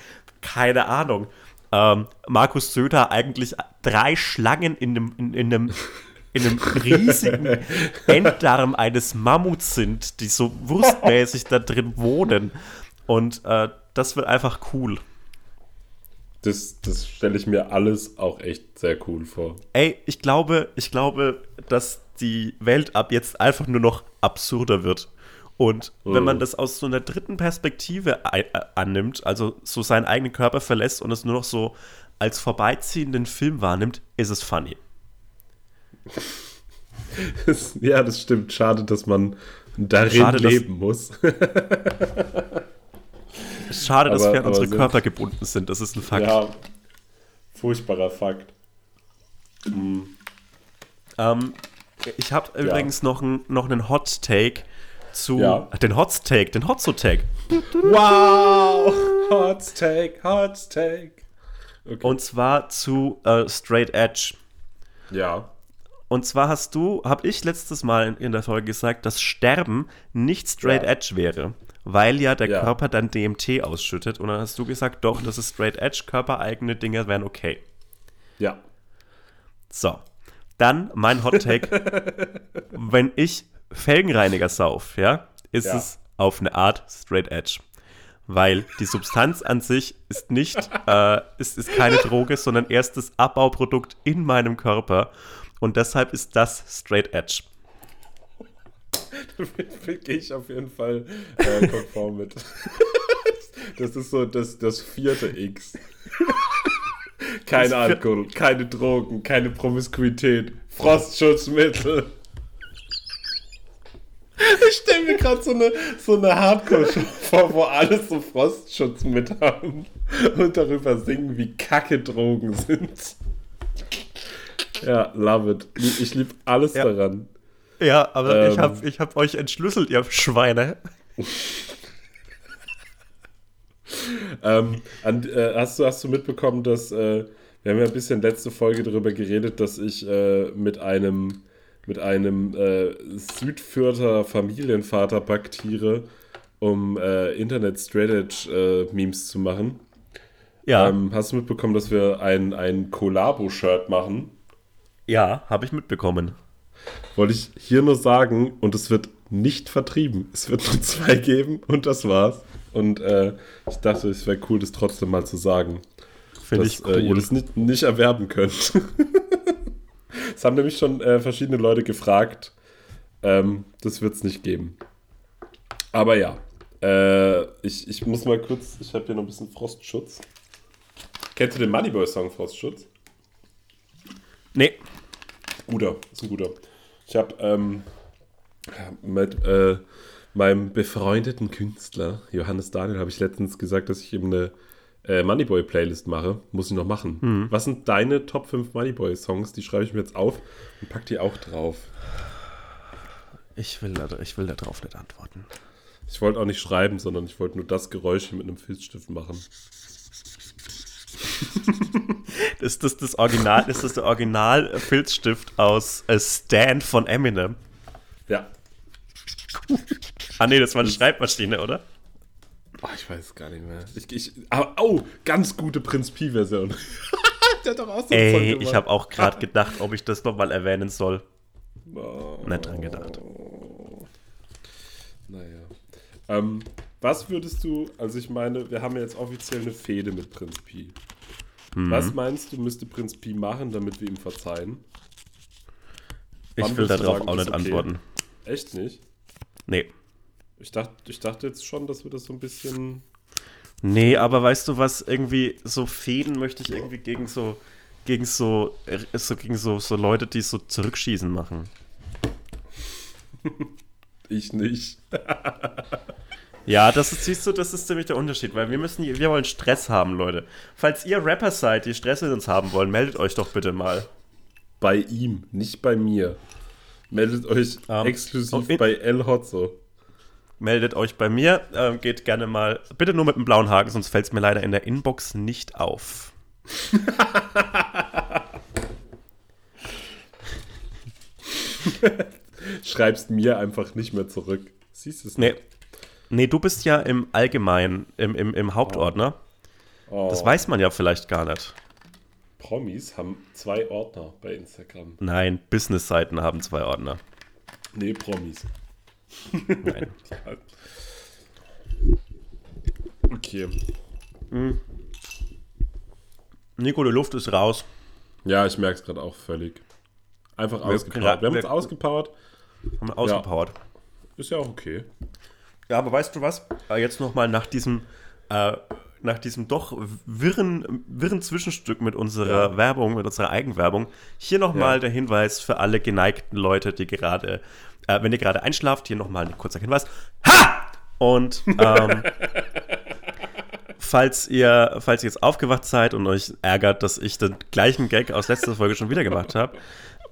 keine Ahnung, ähm, Markus Söder eigentlich drei Schlangen in einem, in, in einem in einem riesigen Enddarm eines Mammuts sind, die so wurstmäßig da drin wohnen. Und äh, das wird einfach cool. Das, das stelle ich mir alles auch echt sehr cool vor. Ey, ich glaube, ich glaube, dass die Welt ab jetzt einfach nur noch absurder wird. Und wenn man das aus so einer dritten Perspektive äh, annimmt, also so seinen eigenen Körper verlässt und es nur noch so als vorbeiziehenden Film wahrnimmt, ist es funny. ja, das stimmt. Schade, dass man darin Schade, leben muss. Schade, dass aber, wir an unsere Körper gebunden sind. Das ist ein Fakt. Ja, furchtbarer Fakt. Mhm. Ähm, ich habe ja. übrigens noch, ein, noch einen Hot Take zu. Ja. Den Hot Take, den Hot Take. Wow! Hot Take, Hot Take. Okay. Und zwar zu uh, Straight Edge. Ja. Und zwar hast du, habe ich letztes Mal in, in, der Folge gesagt, dass Sterben nicht Straight ja. Edge wäre weil ja der ja. Körper dann DMT ausschüttet. Und dann hast du gesagt, doch, das ist Straight Edge, körpereigene Dinge wären okay. Ja. So. Dann mein Hot Take. wenn ich Felgenreiniger sauf, ja, ist ja. es auf eine Art Straight Edge. Weil die Substanz an sich ist nicht, äh, ist, ist keine Droge, sondern erst das Abbauprodukt in meinem Körper. Und deshalb ist das Straight Edge. Damit gehe ich auf jeden Fall äh, konform mit. Das ist so das, das vierte X. Kein Alkohol, keine Drogen, keine Promiskuität, Frostschutzmittel. Ich stelle mir gerade so eine, so eine Hardcore-Show vor, wo alle so Frostschutz mit haben und darüber singen, wie kacke Drogen sind. Ja, love it. Ich liebe alles ja. daran. Ja, aber ähm, ich habe ich hab euch entschlüsselt, ihr Schweine. ähm, an, äh, hast, du, hast du mitbekommen, dass äh, wir haben ja ein bisschen letzte Folge darüber geredet, dass ich äh, mit einem mit einem äh, Südfürther Familienvater paktiere, um äh, Internet Strategy Memes zu machen. Ja. Ähm, hast du mitbekommen, dass wir ein, ein Collabo-Shirt machen? Ja, habe ich mitbekommen wollte ich hier nur sagen, und es wird nicht vertrieben. Es wird nur zwei geben und das war's. Und äh, ich dachte, es wäre cool, das trotzdem mal zu sagen. Finde ich cool. Äh, ihr das nicht, nicht erwerben könnt. Es haben nämlich schon äh, verschiedene Leute gefragt. Ähm, das wird es nicht geben. Aber ja, äh, ich, ich muss mal kurz, ich habe hier noch ein bisschen Frostschutz. Kennst du den Moneyboy-Song Frostschutz? Nee. Guter, ist ein guter. Ich habe ähm, mit äh, meinem befreundeten Künstler Johannes Daniel habe ich letztens gesagt, dass ich ihm eine äh, Moneyboy-Playlist mache. Muss ich noch machen. Mhm. Was sind deine Top 5 Moneyboy-Songs? Die schreibe ich mir jetzt auf und pack die auch drauf. Ich will, da, ich will darauf nicht antworten. Ich wollte auch nicht schreiben, sondern ich wollte nur das Geräusch mit einem Filzstift machen. ist das das Original, ist das der Original-Filzstift aus A Stand von Eminem? Ja. ah nee, das war eine Schreibmaschine, oder? Oh, ich weiß gar nicht mehr. Ich, ich, aber, oh, ganz gute Prinz Pi-Version. Der hat doch auch so Ey, ich habe auch gerade gedacht, ob ich das nochmal erwähnen soll. Oh, Nicht dran gedacht. Naja. Ähm, was würdest du, also ich meine, wir haben jetzt offiziell eine Fehde mit Prinz Pi. Mhm. Was meinst du, müsste Prinz Pi machen, damit wir ihm verzeihen? Wann ich will darauf auch nicht okay? antworten. Echt nicht? Nee. Ich dachte, ich dachte jetzt schon, dass wir das so ein bisschen. Nee, aber weißt du was, irgendwie so Fäden möchte ich irgendwie gegen so, gegen so, äh, so gegen so, so Leute, die so zurückschießen machen. Ich nicht. Ja, das ist, siehst du, das ist ziemlich der Unterschied, weil wir müssen, wir wollen Stress haben, Leute. Falls ihr Rapper seid, die Stress mit uns haben wollen, meldet euch doch bitte mal. Bei ihm, nicht bei mir. Meldet euch Ähm, exklusiv in- bei El Hotzo. Meldet euch bei mir, ähm, geht gerne mal, bitte nur mit dem blauen Haken, sonst fällt es mir leider in der Inbox nicht auf. Schreibst mir einfach nicht mehr zurück. Siehst du es Nee. Nee, du bist ja im Allgemeinen, im, im, im Hauptordner. Oh, Das weiß man ja vielleicht gar nicht. Promis haben zwei Ordner bei Instagram. Nein, Business-Seiten haben zwei Ordner. Nee, Promis. Nein. Okay. Nico, die Luft ist raus. Ja, ich merke es gerade auch völlig. Einfach Wir- ausgepowert. Wir haben uns ausgepowert. Haben wir ausgepowert. Ist ja auch okay. Ja, aber weißt du was? Äh, Jetzt nochmal nach diesem, äh, nach diesem doch wirren, wirren Zwischenstück mit unserer Ja. Werbung, mit unserer Eigenwerbung, hier nochmal Ja. der Hinweis für alle geneigten Leute, die gerade, äh, wenn ihr gerade einschlaft, hier nochmal ein kurzer Hinweis. Ha! Und ähm, falls ihr, falls ihr jetzt aufgewacht seid und euch ärgert, dass ich den gleichen Gag aus letzter Folge schon wieder gemacht habe,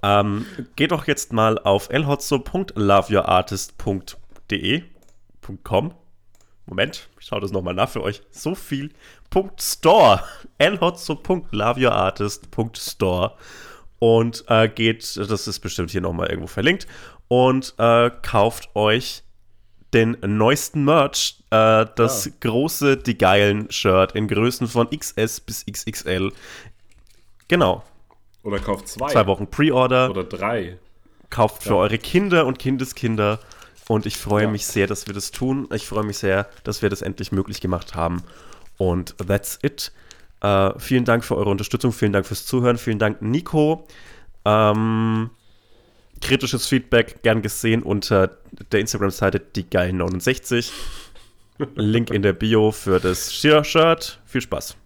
ähm, geht doch jetzt mal auf elhotzo.loveyourartist.de .com Moment, ich schaue das nochmal nach für euch. So viel. .store elhotzo.loveyourartist.store und äh, geht, das ist bestimmt hier nochmal irgendwo verlinkt und äh, kauft euch den neuesten Merch, äh, das Ah. große Die Geilen Shirt in Größen von XS bis XXL. Genau. Oder kauft zwei. Zwei Wochen Pre-Order. Oder drei. Kauft für Ja. eure Kinder und Kindeskinder. Und ich freue Ja. mich sehr, dass wir das tun. Ich freue mich sehr, dass wir das endlich möglich gemacht haben. Und that's it. Äh, vielen Dank für eure Unterstützung. Vielen Dank fürs Zuhören. Vielen Dank, Nico. Ähm, kritisches Feedback gern gesehen unter der Instagram-Seite die geilen 69. Link in der Bio für das Shirt. Viel Spaß.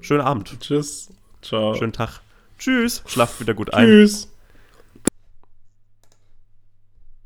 Schönen Abend. Tschüss. Ciao. Schönen Tag. Tschüss. Schlaft wieder gut ein. Tschüss.